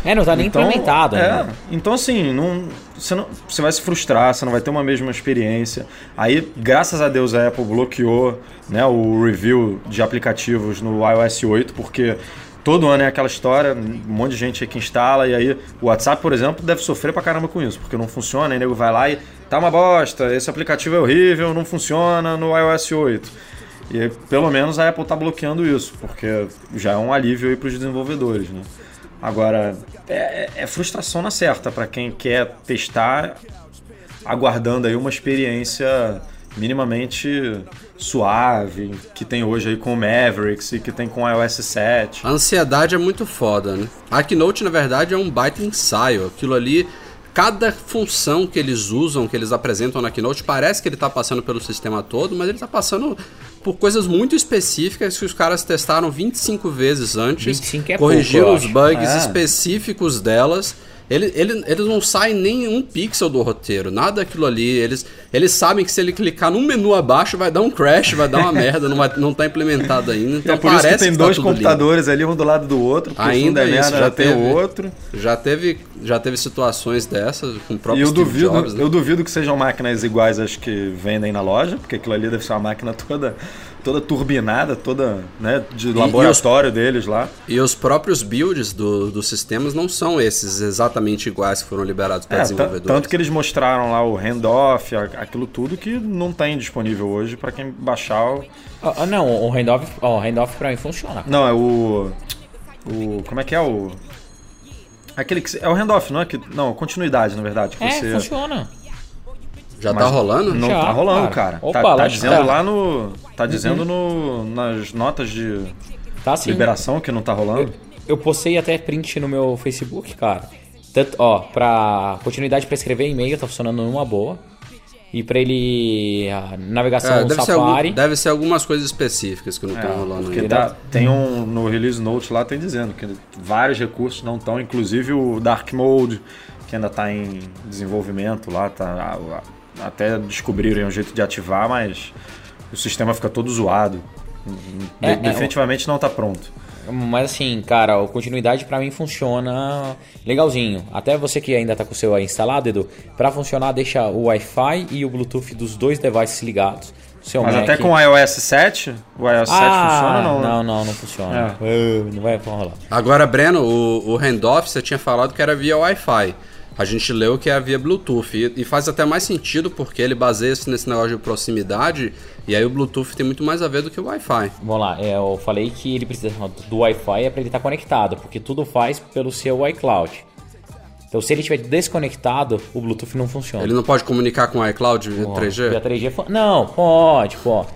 É, não tá nem implementado é, ainda. Então, assim, não, você, não, você vai se frustrar, você não vai ter uma mesma experiência. Aí, graças a Deus, a Apple bloqueou né, o review de aplicativos no iOS 8, porque todo ano é aquela história, um monte de gente aí que instala, e aí o WhatsApp, por exemplo, deve sofrer pra caramba com isso, porque não funciona, aí o nego vai lá e tá uma bosta, esse aplicativo é horrível, não funciona no iOS 8. E pelo menos a Apple tá bloqueando isso, porque já é um alívio aí pros desenvolvedores, né? Agora, é, é frustração na certa para quem quer testar, aguardando aí uma experiência minimamente suave, que tem hoje aí com o Mavericks e que tem com o iOS 7. A ansiedade é muito foda, né? A Keynote, na verdade, é um baita ensaio. Aquilo ali, cada função que eles usam, que eles apresentam na Keynote, parece que ele tá passando pelo sistema todo, mas ele tá passando por coisas muito específicas que os caras testaram 25 vezes antes, 25 é corrigiram pouco, os bugs É. específicos delas. Ele, ele- eles não saem nem um pixel do roteiro, nada daquilo ali. Eles, eles sabem que se ele clicar num menu abaixo vai dar um crash, vai dar uma merda, não, vai, não tá implementado ainda. Então é por isso parece que tem tá dois lindo. computadores ali, um do lado do outro, Ainda um der isso, merda, já tem o outro. Já teve, já teve situações dessas com o E próprio eu Steve duvido, Jobs, né? eu duvido que sejam máquinas iguais às que vendem na loja, porque aquilo ali deve ser uma máquina toda, toda turbinada, toda né, de e laboratório deles lá. E os próprios builds do- dos sistemas não são esses exatamente iguais que foram liberados para É, desenvolvedores. tanto que eles mostraram lá o handoff, aquilo tudo que não tem disponível hoje para quem baixar o... Ah, ah, não, o handoff, ó, o handoff pra mim funciona. Não, é o. O. Como é que é o. Aquele que. É o handoff, não é que. Não, continuidade, na verdade. Que É, você... funciona. Já Mas tá rolando? Não Já, tá rolando, cara. cara. Opa, tá tá dizendo está. lá no. Tá dizendo no, nas notas de Tá assim. liberação que não tá rolando. Eu postei até print no meu Facebook, cara. Tanto, ó, pra continuidade pra escrever e-mail tá funcionando numa boa. E pra ele. A navegação É, no deve, ser algum- Safari. deve ser algumas coisas específicas que não É, estão rolando porque ainda. tá- tem um. No release note lá tem dizendo que vários recursos não estão, inclusive o Dark Mode, que ainda tá em desenvolvimento lá, tá. a- a- Até descobrirem um jeito de ativar, mas o sistema fica todo zoado. De- É, é, definitivamente não tá pronto. Mas assim, cara, a continuidade pra mim funciona legalzinho. Até você que ainda tá com o seu aí instalado, Edu, pra funcionar, deixa o Wi-Fi e o Bluetooth dos dois devices ligados. Seu Mas Mac. até com o iOS 7, o iOS 7 ah, funciona não, não, não, não funciona. Ah, Não vai rolar. Agora, Breno, o, o handoff você tinha falado que era via Wi-Fi. A gente leu que é via Bluetooth. E, faz até mais sentido porque ele baseia-se nesse negócio de proximidade. E aí o Bluetooth tem muito mais a ver do que o Wi-Fi. Vamos lá, é, eu falei que ele precisa do Wi-Fi é para ele estar conectado, porque tudo faz pelo seu iCloud. Então, se ele estiver desconectado, o Bluetooth não funciona. Ele não pode comunicar com o iCloud via Ó, 3G? Via 3G fu- Não, pode, pode.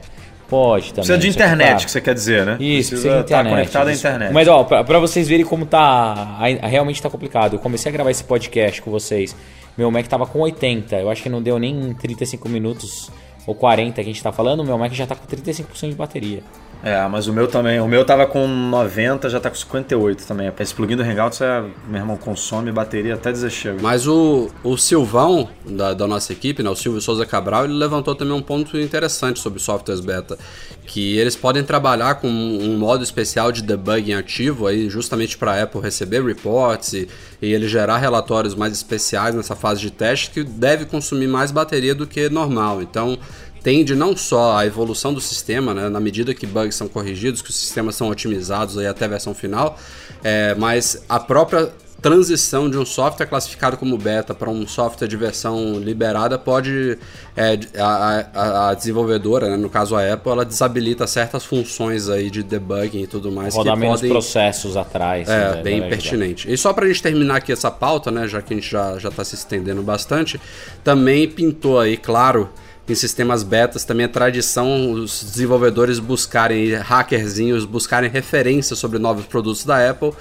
Pode também. Precisa de que, internet, que você quer dizer, né? Isso, precisa precisa de estar internet. conectado à internet. Mas ó, pra, pra vocês verem como tá. Realmente tá complicado. Eu comecei a gravar esse podcast com vocês. Meu Mac tava com 80. Eu acho que não deu nem 35 minutos ou 40 que a gente tá falando, meu Mac já tá com 35% de bateria. É, mas o meu também. O meu tava com 90, já tá com 58 também. Esse plugin do Hangouts, é, meu irmão, consome bateria até dizer chega. Mas o, o Silvão, da, da nossa equipe, né, o Silvio Souza Cabral, ele levantou também um ponto interessante sobre softwares beta. Que eles podem trabalhar com um modo especial de debugging ativo, aí, justamente para a Apple receber reports e, e ele gerar relatórios mais especiais nessa fase de teste, que deve consumir mais bateria do que normal. Então tende não só a evolução do sistema, né, na medida que bugs são corrigidos, que os sistemas são otimizados aí até a versão final, é, mas a própria transição de um software classificado como beta para um software de versão liberada pode é, a, a, a, desenvolvedora, né, no caso a Apple, ela desabilita certas funções aí de debugging e tudo mais Rodar que menos podem processos atrás. é né, bem vai pertinente. E só para a gente terminar aqui essa pauta, né, já que a gente já já está se estendendo bastante, também pintou aí, claro em sistemas betas também é tradição os desenvolvedores buscarem, hackerzinhos, buscarem referências sobre novos produtos da Apple.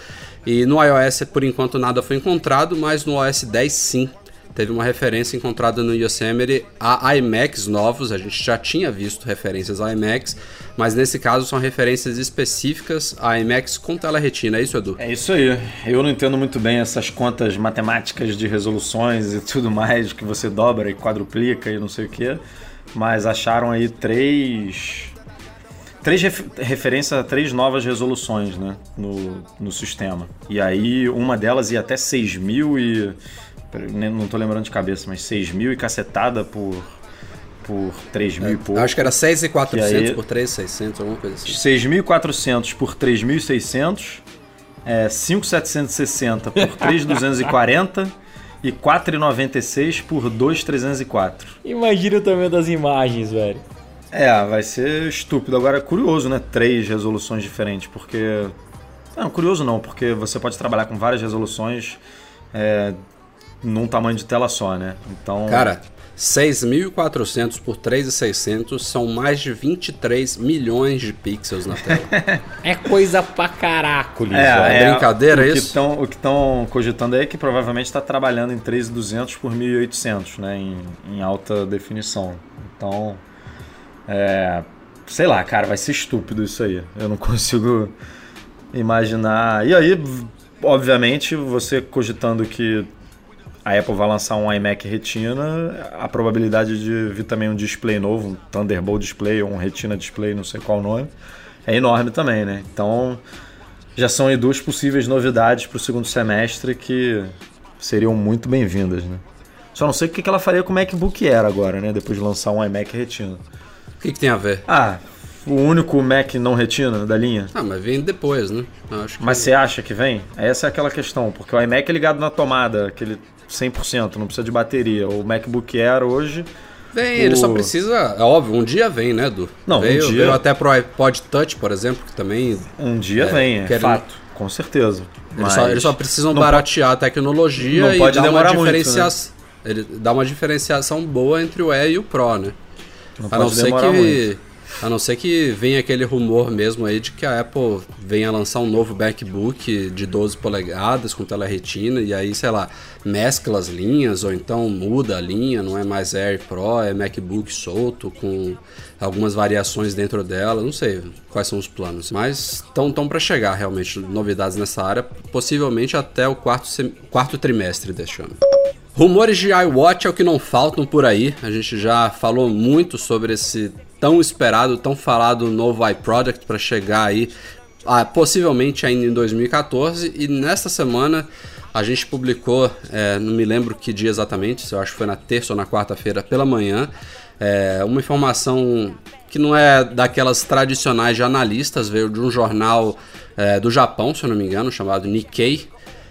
E no iOS, por enquanto, nada foi encontrado, mas no OS 10 sim. Teve uma referência encontrada no Yosemite a iMacs novos. A gente já tinha visto referências a iMacs, mas nesse caso são referências específicas a iMacs com tela retina. É isso, Edu? É isso aí. Eu não entendo muito bem essas contas matemáticas de resoluções e tudo mais que você dobra e quadruplica e não sei o que. Mas acharam aí três. Três ref, referências a três novas resoluções né, no, no sistema. E aí uma delas ia até 6 mil e. Não tô lembrando de cabeça, mas 6 mil e cacetada por por 3 mil é, e pouco. Acho que era 6.400 aí, por 3.600, alguma coisa assim. 6.400 por 3.600, é, 5.760 por 3.240 e 4,96 por 2,304. Imagina o tamanho das imagens, velho. É, vai ser estúpido. Agora, é curioso, né? Três resoluções diferentes, porque... Não, curioso não, porque você pode trabalhar com várias resoluções é, num tamanho de tela só, né? Então... Cara, 6.400 por 3.600 são mais de 23 milhões de pixels na tela. é coisa pra caraco, Liz. É, é, brincadeira o isso? Que tão, o que estão cogitando aí é que provavelmente está trabalhando em 3.200 por 1.800, né? Em, em, alta definição. Então, é, sei lá, cara, vai ser estúpido isso aí. Eu não consigo imaginar. E aí, obviamente, você cogitando que a Apple vai lançar um iMac Retina, a probabilidade de vir também um display novo, um Thunderbolt Display ou um Retina Display, não sei qual o nome, é enorme também, né? Então já são aí duas possíveis novidades para o segundo semestre que seriam muito bem-vindas, né? Só não sei o que ela faria com o MacBook Air agora, né? Depois de lançar um iMac Retina. O que, que tem a ver? Ah, o único Mac não retina da linha? Ah, mas vem depois, né? Que... Mas você acha que vem? Essa é aquela questão, porque o iMac é ligado na tomada, aquele 100%, não precisa de bateria. O MacBook Air hoje. Vem, o... ele só precisa. É óbvio, um dia vem, né, Edu? Não, veio, um dia. Veio até pro iPod Touch, por exemplo, que também. Um dia é, vem, é fato, com certeza. Eles, Mas... só, eles só precisam baratear a tecnologia e pode dar uma diferenciação. Muito, né? Ele dá uma diferenciação boa entre o E e o Pro, né? Não a não ser que. Muito. A não ser que venha aquele rumor mesmo aí de que a Apple venha lançar um novo MacBook de 12 polegadas com tela retina e aí, sei lá, mescla as linhas ou então muda a linha, não é mais Air Pro, é MacBook solto com algumas variações dentro dela, não sei quais são os planos, mas estão tão para chegar realmente novidades nessa área, possivelmente até o quarto, quarto trimestre deste ano. Rumores de iWatch é o que não faltam por aí. A gente já falou muito sobre esse tão esperado, tão falado novo iProduct para chegar aí, ah, possivelmente ainda em 2014. E nesta semana a gente publicou, é, não me lembro que dia exatamente, eu acho que foi na terça ou na quarta-feira pela manhã, é, uma informação que não é daquelas tradicionais de analistas, veio de um jornal é, do Japão, se eu não me engano, chamado Nikkei.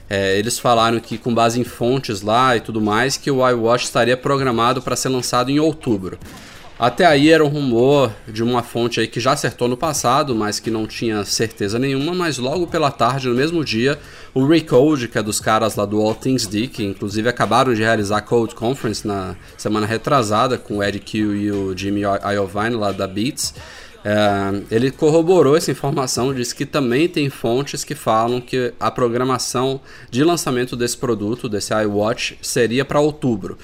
É, eles falaram que, com base em fontes lá e tudo mais, que o iWatch estaria programado para ser lançado em outubro. Até aí era um rumor de uma fonte aí que já acertou no passado, mas que não tinha certeza nenhuma, mas logo pela tarde, no mesmo dia, o Recode, que é dos caras lá do All Things D, que inclusive acabaram de realizar a Code Conference na semana retrasada com o Ed Q e o Jimmy Iovine lá da Beats, é, ele corroborou essa informação, disse que também tem fontes que falam que a programação de lançamento desse produto, desse iWatch, seria para outubro.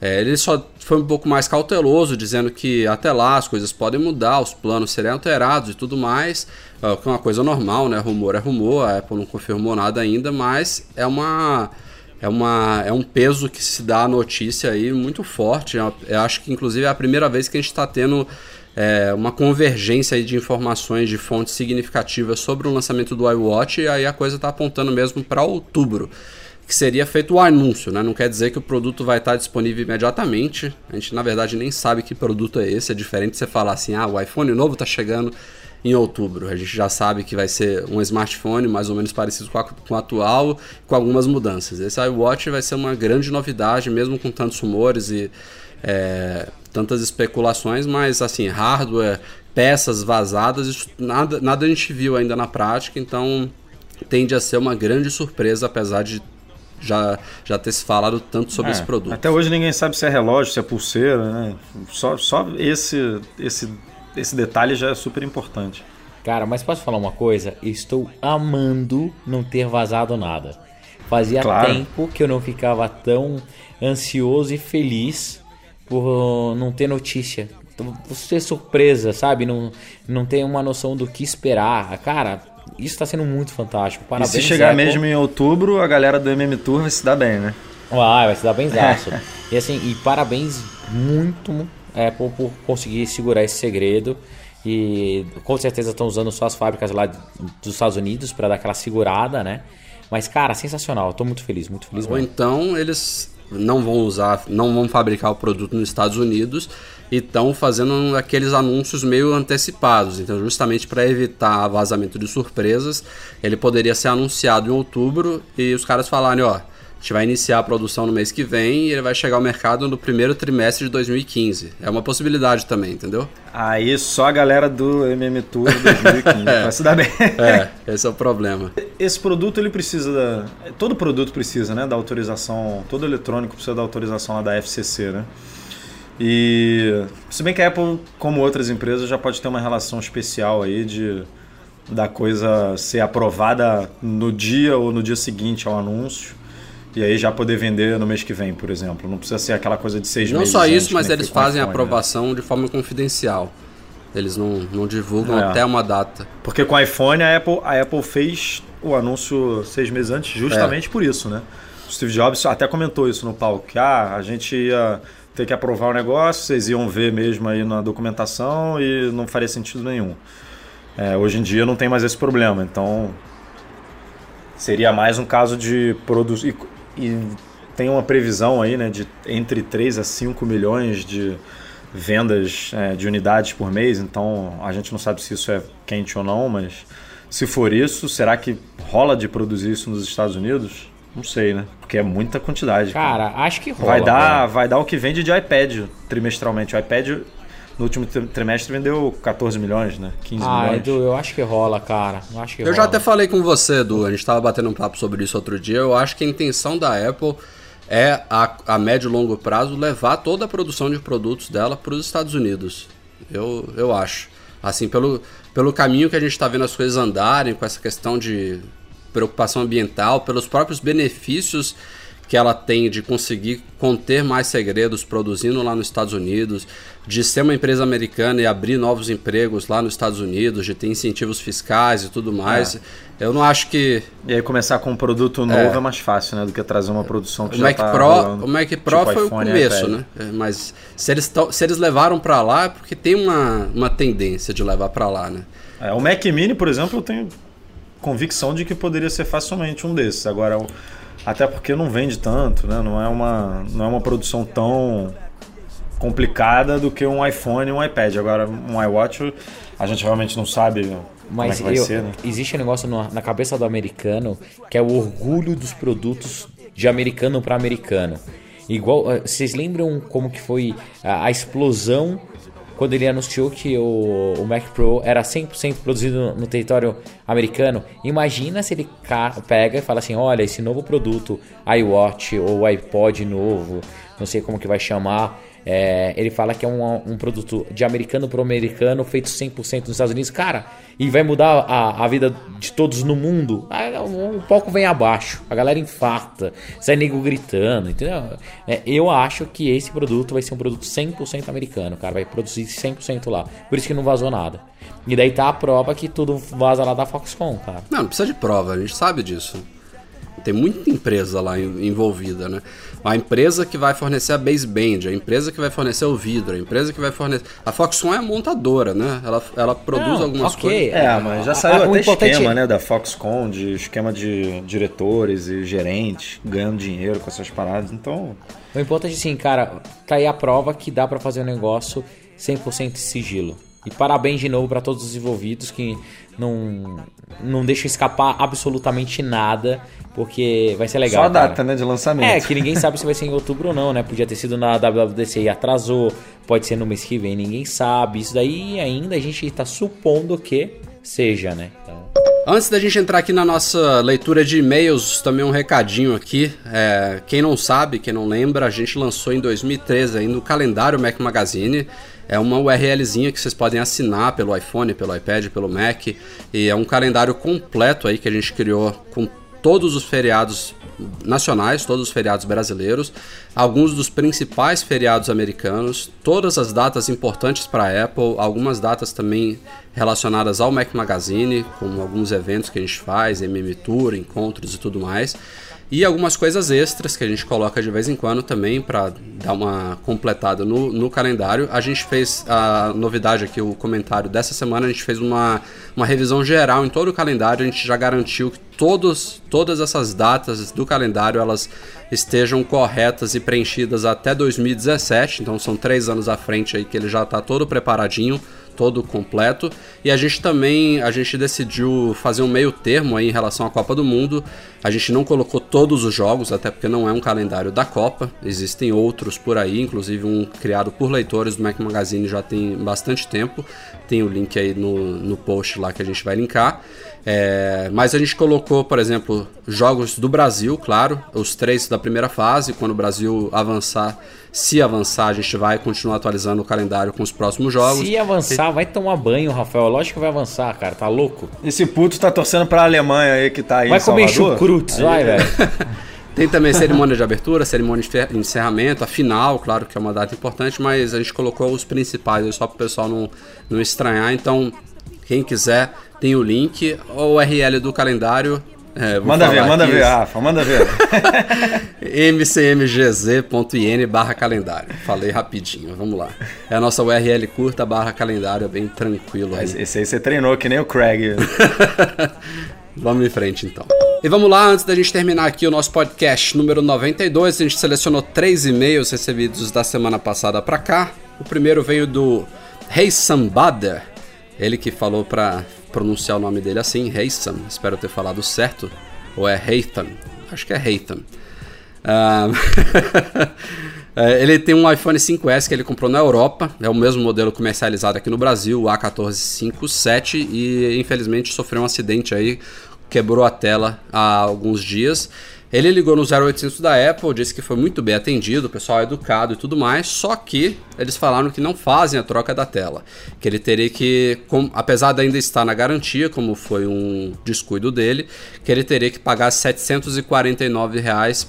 É, ele só foi um pouco mais cauteloso, dizendo que até lá as coisas podem mudar, os planos serem alterados e tudo mais, é, que é uma coisa normal, né? Rumor é rumor, a Apple não confirmou nada ainda, mas é uma é, uma, é um peso que se dá a notícia aí muito forte. Eu acho que, inclusive, é a primeira vez que a gente está tendo é, uma convergência aí de informações de fontes significativas sobre o lançamento do iWatch, e aí a coisa está apontando mesmo para outubro, que seria feito o anúncio, né? Não quer dizer que o produto vai estar disponível imediatamente. A gente, na verdade, nem sabe que produto é esse. É diferente você falar assim, ah, o iPhone novo está chegando em outubro. A gente já sabe que vai ser um smartphone mais ou menos parecido com, a, com o atual, com algumas mudanças. Esse iWatch vai ser uma grande novidade, mesmo com tantos rumores e é, tantas especulações, mas assim, hardware, peças vazadas, isso, nada, nada a gente viu ainda na prática, então tende a ser uma grande surpresa, apesar de já, já ter se falado tanto sobre É, esse produto. Até hoje ninguém sabe se é relógio, se é pulseira, né? Só, só esse, esse, esse detalhe já é super importante. Cara, mas posso falar uma coisa? Estou amando não ter vazado nada. Fazia Claro. tempo que eu não ficava tão ansioso e feliz por não ter notícia. Por ser surpresa, sabe? Não, não ter uma noção do que esperar. Cara, isso tá sendo muito fantástico. E Parabéns, se chegar Apple. mesmo em outubro, a galera do MM Tour vai se dar bem, né? Vai, vai se dar benzaço. e assim, e parabéns muito Apple por conseguir segurar esse segredo. E com certeza estão usando só as fábricas lá dos Estados Unidos para dar aquela segurada, né? Mas, cara, sensacional. Eu tô muito feliz, muito feliz Ou mesmo. então eles não vão usar, não vão fabricar o produto nos Estados Unidos e estão fazendo aqueles anúncios meio antecipados. Então, justamente para evitar vazamento de surpresas, ele poderia ser anunciado em outubro e os caras falarem, ó, a gente vai iniciar a produção no mês que vem e ele vai chegar ao mercado no primeiro trimestre de 2015. É uma possibilidade também, entendeu? Aí só a galera do MM Tour 2015 vai se dar bem. É, esse é o problema. Esse produto ele precisa da. Todo produto precisa, né? Da autorização. Todo eletrônico precisa da autorização lá da FCC, né? E. Se bem que a Apple, como outras empresas, já pode ter uma relação especial aí de. Da coisa ser aprovada no dia ou no dia seguinte ao anúncio. E aí já poder vender no mês que vem, por exemplo. Não precisa ser aquela coisa de seis Não meses. só antes, isso, mas que nem eles fazem a né? aprovação de forma confidencial. Eles não, não divulgam É. até uma data. Porque com o iPhone a Apple, a Apple fez o anúncio seis meses antes justamente por isso, né? O Steve Jobs até comentou isso no palco, que ah, a gente ia ter que aprovar o negócio, vocês iam ver mesmo aí na documentação e não faria sentido nenhum. É, hoje em dia não tem mais esse problema, então seria mais um caso de produzir. E, tem uma previsão aí, né, de entre 3 a 5 milhões de vendas é, de unidades por mês, então a gente não sabe se isso é quente ou não, mas se for isso, será que rola de produzir isso nos Estados Unidos? Não sei, né? Porque é muita quantidade. Cara, acho que rola. vai dar, vai dar o que vende de iPad trimestralmente. O iPad no último tri- trimestre vendeu 14 milhões, né? 15 Ah, milhões. Edu, eu acho que rola, cara. Eu acho que Eu rola. já até falei com você, Edu, a gente tava batendo um papo sobre isso outro dia. Eu acho que a intenção da Apple é, a, a médio e longo prazo, levar toda a produção de produtos dela para os Estados Unidos. Eu, eu acho. Assim, pelo, pelo caminho que a gente está vendo as coisas andarem, com essa questão de preocupação ambiental, pelos próprios benefícios que ela tem de conseguir conter mais segredos produzindo lá nos Estados Unidos, de ser uma empresa americana e abrir novos empregos lá nos Estados Unidos, de ter incentivos fiscais e tudo mais. Eu não acho que E aí começar com um produto novo é, mais fácil, né? Do que trazer uma produção que o já Mac tá Pro, rolando, o Mac Pro tipo foi iPhone o começo, né? É, Mas se eles, tão- se eles levaram pra lá é porque tem uma, uma tendência de levar pra lá, né? É, o Mac Mini, por exemplo, eu tenho convicção de que poderia ser facilmente um desses. Agora, até porque não vende tanto, né? Não é uma, não é uma produção tão complicada do que um iPhone e um iPad. Agora, um iWatch, a gente realmente não sabe é Mas vai eu- ser, né? existe um negócio na, na cabeça do americano que é o orgulho dos produtos de americano para americano. Igual, eh, vocês lembram como que foi a, a explosão quando ele anunciou que o, o Mac Pro era 100% produzido no, território americano? Imagina se ele pega e fala assim, olha, esse novo produto iWatch ou iPod novo não sei como que vai chamar. É, ele fala que é um, um produto de americano para americano, feito 100% nos Estados Unidos. Cara, e vai mudar a, a vida de todos no mundo. Aí, um, um pouco vem abaixo, a galera infarta, sai nego gritando, entendeu? É, eu acho que esse produto vai ser um produto 100% americano, cara. Vai produzir 100% lá. Por isso que não vazou nada. E daí tá a prova que tudo vaza lá da Foxconn, cara. Não, não precisa de prova, a gente sabe disso. Tem muita empresa lá en- envolvida, né? A empresa que vai fornecer a baseband, a empresa que vai fornecer o vidro, a empresa que vai fornecer. A Foxconn é a montadora, né? Ela, ela produz Não, algumas ok. coisas. É, mas já saiu a- até importante- esquema, né, da Foxconn, de esquema de diretores e gerentes ganhando dinheiro com essas paradas. Então, O importante assim, cara, tá aí a prova que dá pra fazer um negócio 100% de sigilo. E parabéns de novo pra todos os envolvidos que não não deixam escapar absolutamente nada, porque vai ser legal. só a cara. data, né, de lançamento. É, que ninguém sabe se vai ser em outubro ou não, né? Podia ter sido na WWDC e atrasou, pode ser no mês que vem, ninguém sabe. Isso daí ainda a gente tá supondo que seja, né? Então, Antes da gente entrar aqui na nossa leitura de e-mails, também um recadinho aqui. É, quem não sabe, quem não lembra, a gente lançou em 2013 aí no calendário Mac Magazine. É uma URLzinha que vocês podem assinar pelo iPhone, pelo iPad, pelo Mac. E é um calendário completo aí que a gente criou com todos os feriados nacionais, todos os feriados brasileiros, alguns dos principais feriados americanos, todas as datas importantes para a Apple, algumas datas também relacionadas ao Mac Magazine, como alguns eventos que a gente faz, MM Tour, encontros e tudo mais. E algumas coisas extras que a gente coloca de vez em quando também para dar uma completada no, no calendário. A gente fez a novidade aqui, o comentário dessa semana, a gente fez uma, uma revisão geral em todo o calendário. A gente já garantiu que todos, todas essas datas do calendário elas estejam corretas e preenchidas até 2017. Então são três anos à frente aí que ele já está todo preparadinho todo completo. E a gente também, a gente decidiu fazer um meio termo aí em relação à Copa do Mundo. A gente não colocou todos os jogos, até porque não é um calendário da Copa. Existem outros por aí, inclusive um criado por leitores do Mac Magazine já tem bastante tempo. Tem o link aí no, no post lá que a gente vai linkar. É, mas a gente colocou, por exemplo, jogos do Brasil, claro, os três da primeira fase. Quando o Brasil avançar, se avançar, a gente vai continuar atualizando o calendário com os próximos jogos. se avançar, vai tomar banho, Rafael. Lógico que vai avançar, cara. Tá louco? Esse puto tá torcendo pra Alemanha aí que tá aí Vai em comer chucrutes, vai, velho. Tem também cerimônia de abertura, cerimônia de encerramento, a final, claro que é uma data importante, mas a gente colocou os principais aí só para o pessoal não, não estranhar. Então, quem quiser, tem o link, ou o URL do calendário. é, Manda ver, manda ver, Rafa, manda ver. mcmgz.in barra calendário. Falei rapidinho, vamos lá. É a nossa URL curta barra calendário, é bem tranquilo aí. Esse aí você treinou que nem o Craig. Vamos em frente então. E vamos lá, antes da gente terminar aqui o nosso podcast número 92, a gente selecionou três e-mails recebidos da semana passada pra cá. O primeiro veio do Heissam Bader, ele que falou pra pronunciar o nome dele assim, Heissam, espero ter falado certo, ou é Heitham, acho que é Heitham. Ah, é, ele tem um iPhone 5S que ele comprou na Europa, é o mesmo modelo comercializado aqui no Brasil, o A1457, e infelizmente sofreu um acidente aí, quebrou a tela há alguns dias. Ele ligou no 0800 da Apple, disse que foi muito bem atendido, o pessoal é educado e tudo mais, só que eles falaram que não fazem a troca da tela. Que ele teria que, com- apesar de ainda estar na garantia, como foi um descuido dele, que ele teria que pagar R$ 749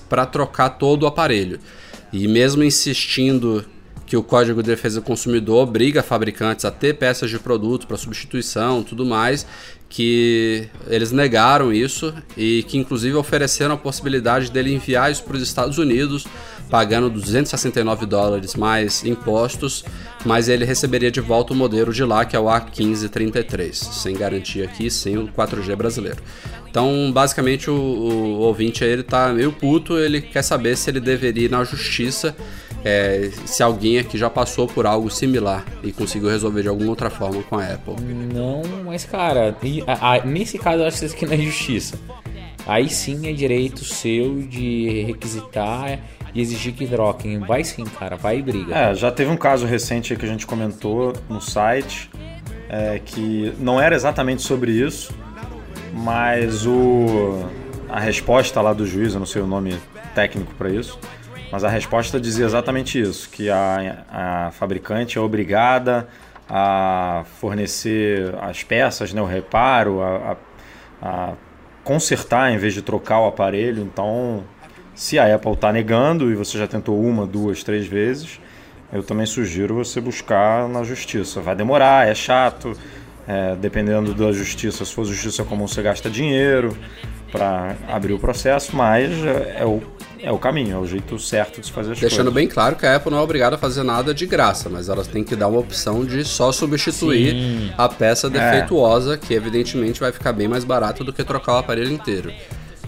para trocar todo o aparelho. E mesmo insistindo que o Código de Defesa do Consumidor obriga fabricantes a ter peças de produto para substituição, tudo mais, que eles negaram isso e que inclusive ofereceram a possibilidade dele enviar isso para os Estados Unidos, pagando 269 dólares mais impostos, mas ele receberia de volta o modelo de lá, que é o A1533, sem garantia aqui, sem o 4G brasileiro. Então, basicamente, o, o ouvinte aí, ele tá meio puto, ele quer saber se ele deveria ir na justiça, é, se alguém aqui já passou por algo similar e conseguiu resolver de alguma outra forma com a Apple. Não, mas cara, e- a- a- nesse caso eu acho que isso aqui não é justiça. Aí sim é direito seu de requisitar e exigir que troquem. Vai sim, cara, vai e briga. É, já teve um caso recente que a gente comentou no site, é, que não era exatamente sobre isso, mas o, a resposta lá do juiz, eu não sei o nome técnico para isso, Mas a resposta dizia exatamente isso, que a, a fabricante é obrigada a fornecer as peças, né, o reparo, a, a, a consertar em vez de trocar o aparelho. Então, se a Apple está negando e você já tentou uma, duas, três vezes, eu também sugiro você buscar na justiça. Vai demorar, é chato, é, dependendo da justiça. Se for justiça comum, você gasta dinheiro para abrir o processo, mas é, é o é o caminho, é o jeito certo de se fazer as Deixando coisas. bem claro que a Apple não é obrigada a fazer nada de graça, mas elas têm que dar uma opção de só substituir Sim. a peça defeituosa, que evidentemente vai ficar bem mais barato do que trocar o aparelho inteiro.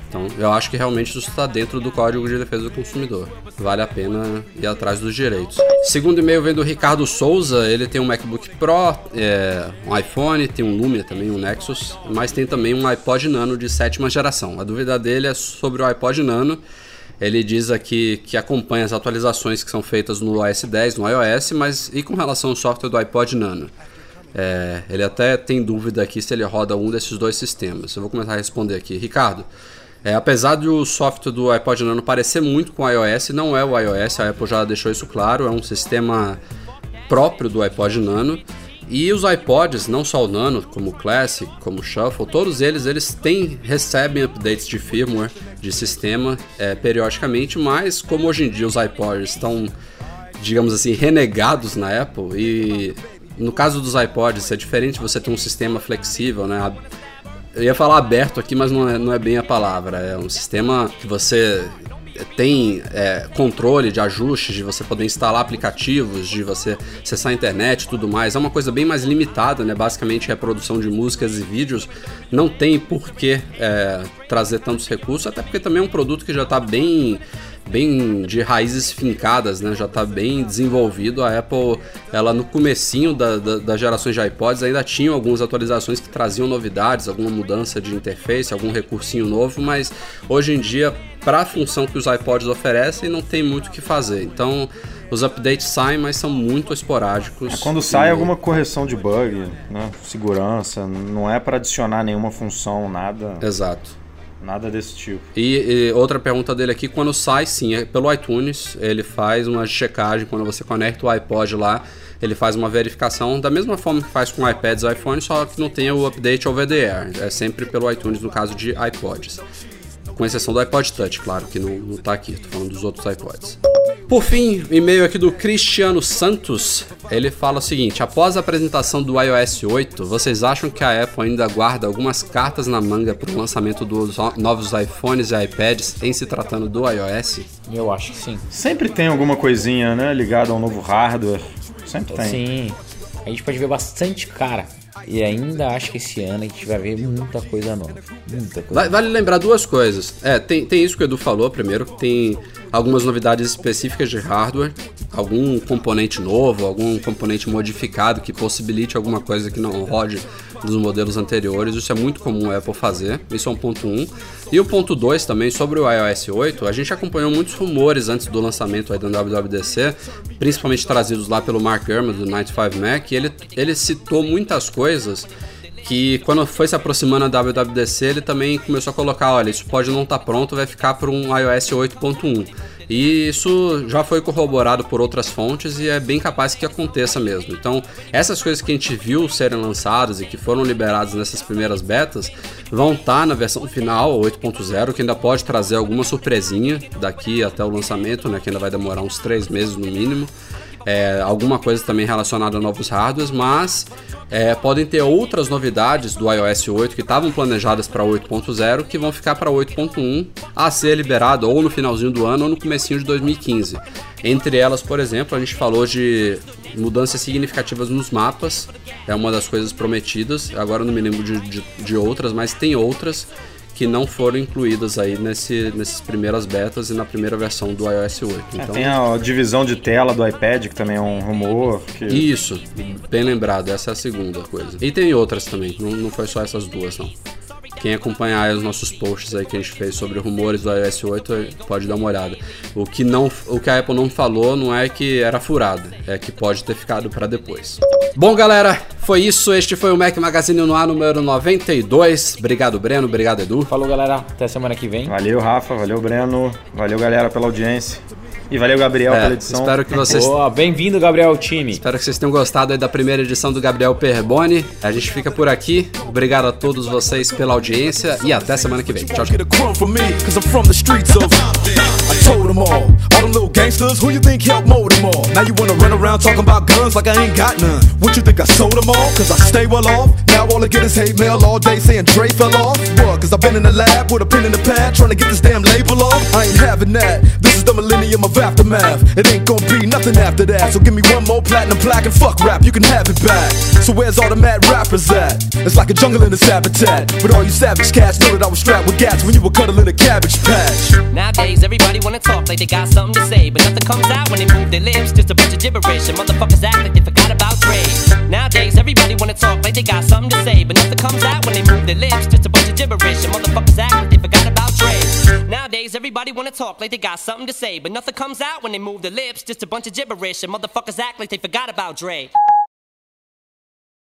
Então, eu acho que realmente isso está dentro do Código de Defesa do Consumidor. Vale a pena ir atrás dos direitos. Segundo e-mail vem do Ricardo Souza. Ele tem um MacBook Pro, é, um iPhone, tem um Lumia também, um Nexus, mas tem também um iPod Nano de sétima geração. A dúvida dele é sobre o iPod Nano. Ele diz aqui que acompanha as atualizações que são feitas no OS 10, no iOS, mas e com relação ao software do iPod Nano? É, ele até tem dúvida aqui se ele roda um desses dois sistemas. Eu vou começar a responder aqui. Ricardo, é, apesar do software do iPod Nano parecer muito com o iOS, não é o iOS, a Apple já deixou isso claro, é um sistema próprio do iPod Nano. E os iPods, não só o Nano, como o Classic, como o Shuffle, todos eles eles têm, recebem updates de firmware, de sistema, é, periodicamente, mas como hoje em dia os iPods estão, digamos assim, renegados na Apple, e no caso dos iPods é diferente você ter um sistema flexível, né? Eu ia falar aberto aqui, mas não é, não é bem a palavra. É um sistema que você tem é, controle de ajustes, de você poder instalar aplicativos, de você acessar a internet e tudo mais. É uma coisa bem mais limitada, né? Basicamente, reprodução de músicas e vídeos não tem por que é, trazer tantos recursos, até porque também é um produto que já está bem bem de raízes fincadas, né? Já está bem desenvolvido. A Apple, ela no comecinho da, da, das gerações de iPods ainda tinha algumas atualizações que traziam novidades, alguma mudança de interface, algum recursinho novo, mas hoje em dia, para a função que os iPods oferecem, não tem muito o que fazer. Então, os updates saem, mas são muito esporádicos. É quando sai E- alguma correção de bug, né? segurança, não é para adicionar nenhuma função, nada, Exato. nada desse tipo. E, e outra pergunta dele aqui, quando sai, sim, é pelo iTunes, ele faz uma checagem, quando você conecta o iPod lá, ele faz uma verificação da mesma forma que faz com iPads e iPhone, só que não tem o update over the air. É sempre pelo iTunes no caso de iPods. Com exceção do iPod Touch, claro, que não, não tá aqui, tô falando dos outros iPods. Por fim, e-mail aqui do Cristiano Santos. Ele fala o seguinte: após a apresentação do iOS 8, vocês acham que a Apple ainda guarda algumas cartas na manga para o lançamento dos no- novos iPhones e iPads em se tratando do iOS? Eu acho que sim. Sempre tem alguma coisinha, né, ligada a um novo hardware. Sempre tem. Sim. A gente pode ver bastante cara. E ainda acho que esse ano a gente vai ver muita coisa nova. Muita coisa Va- Vale lembrar duas coisas. É, tem, tem isso que o Edu falou primeiro, que tem algumas novidades específicas de hardware, algum componente novo, algum componente modificado que possibilite alguma coisa que não rode dos modelos anteriores. Isso é muito comum a Apple fazer. Isso é um ponto 1. Um. E o ponto 2 também sobre o iOS 8, a gente acompanhou muitos rumores antes do lançamento aí da WWDC, principalmente trazidos lá pelo Mark Gurman do 95 Mac, e ele, ele citou muitas coisas que quando foi se aproximando da WWDC, ele também começou a colocar, olha, isso pode não estar pronto, vai ficar para um iOS 8.1. E isso já foi corroborado por outras fontes e é bem capaz que aconteça mesmo. Então, essas coisas que a gente viu serem lançadas e que foram liberadas nessas primeiras betas vão estar na versão final, 8.0, que ainda pode trazer alguma surpresinha daqui até o lançamento, né, que ainda vai demorar uns 3 meses no mínimo é, alguma coisa também relacionada a novos hardwares, mas é, podem ter outras novidades do iOS 8 que estavam planejadas para 8.0 que vão ficar para 8.1 a ser liberado ou no finalzinho do ano ou no comecinho de 2015. Entre elas, por exemplo, a gente falou de mudanças significativas nos mapas, é uma das coisas prometidas. Agora não me lembro de, de, de outras, mas tem outras que não foram incluídas aí nesse, nessas primeiras betas e na primeira versão do iOS 8. É, Então, tem a divisão de tela do iPad, que também é um rumor. Que... Isso, bem lembrado, essa é a segunda coisa. E tem outras também, não, não foi só essas duas, não. Quem acompanhar aí os nossos posts aí que a gente fez sobre rumores do iOS 8 pode dar uma olhada. O que, não, o que a Apple não falou não é que era furada, é que pode ter ficado para depois. Bom, galera, foi isso. Este foi o Mac Magazine no ar número 92. Obrigado, Breno. Obrigado, Edu. Falou, galera. Até semana que vem. Valeu, Rafa. Valeu, Breno. Valeu, galera, pela audiência. E valeu, Gabriel, É, pela edição. espero que vocês Boa, bem-vindo, Gabriel, ao time. Espero que vocês tenham gostado aí da primeira edição do Gabriel Perboni. A gente fica por aqui. Obrigado a todos vocês pela audiência e até semana que vem. Tchau, tchau. of aftermath. It ain't gonna be nothing after that. So give me one more platinum plaque and fuck rap, you can have it back. So where's all the mad rappers at? It's like a jungle in its habitat. But all you savage cats know that I was strapped with gats when you were cuddling a cabbage patch. Nowadays, everybody wanna talk like they got something to say, but nothing comes out when they move their lips. Just a bunch of gibberish, and motherfuckers act like they forgot about grades. Nowadays, everybody wanna talk like they got something to say, but nothing comes out when they move their lips. Just a bunch of gibberish, and motherfuckers act like they forgot about grades. Nowadays, everybody wanna talk like they got something to say, but nothing comes comes out when they move their lips. Just a bunch of gibberish, and motherfuckers act like they forgot about Dre.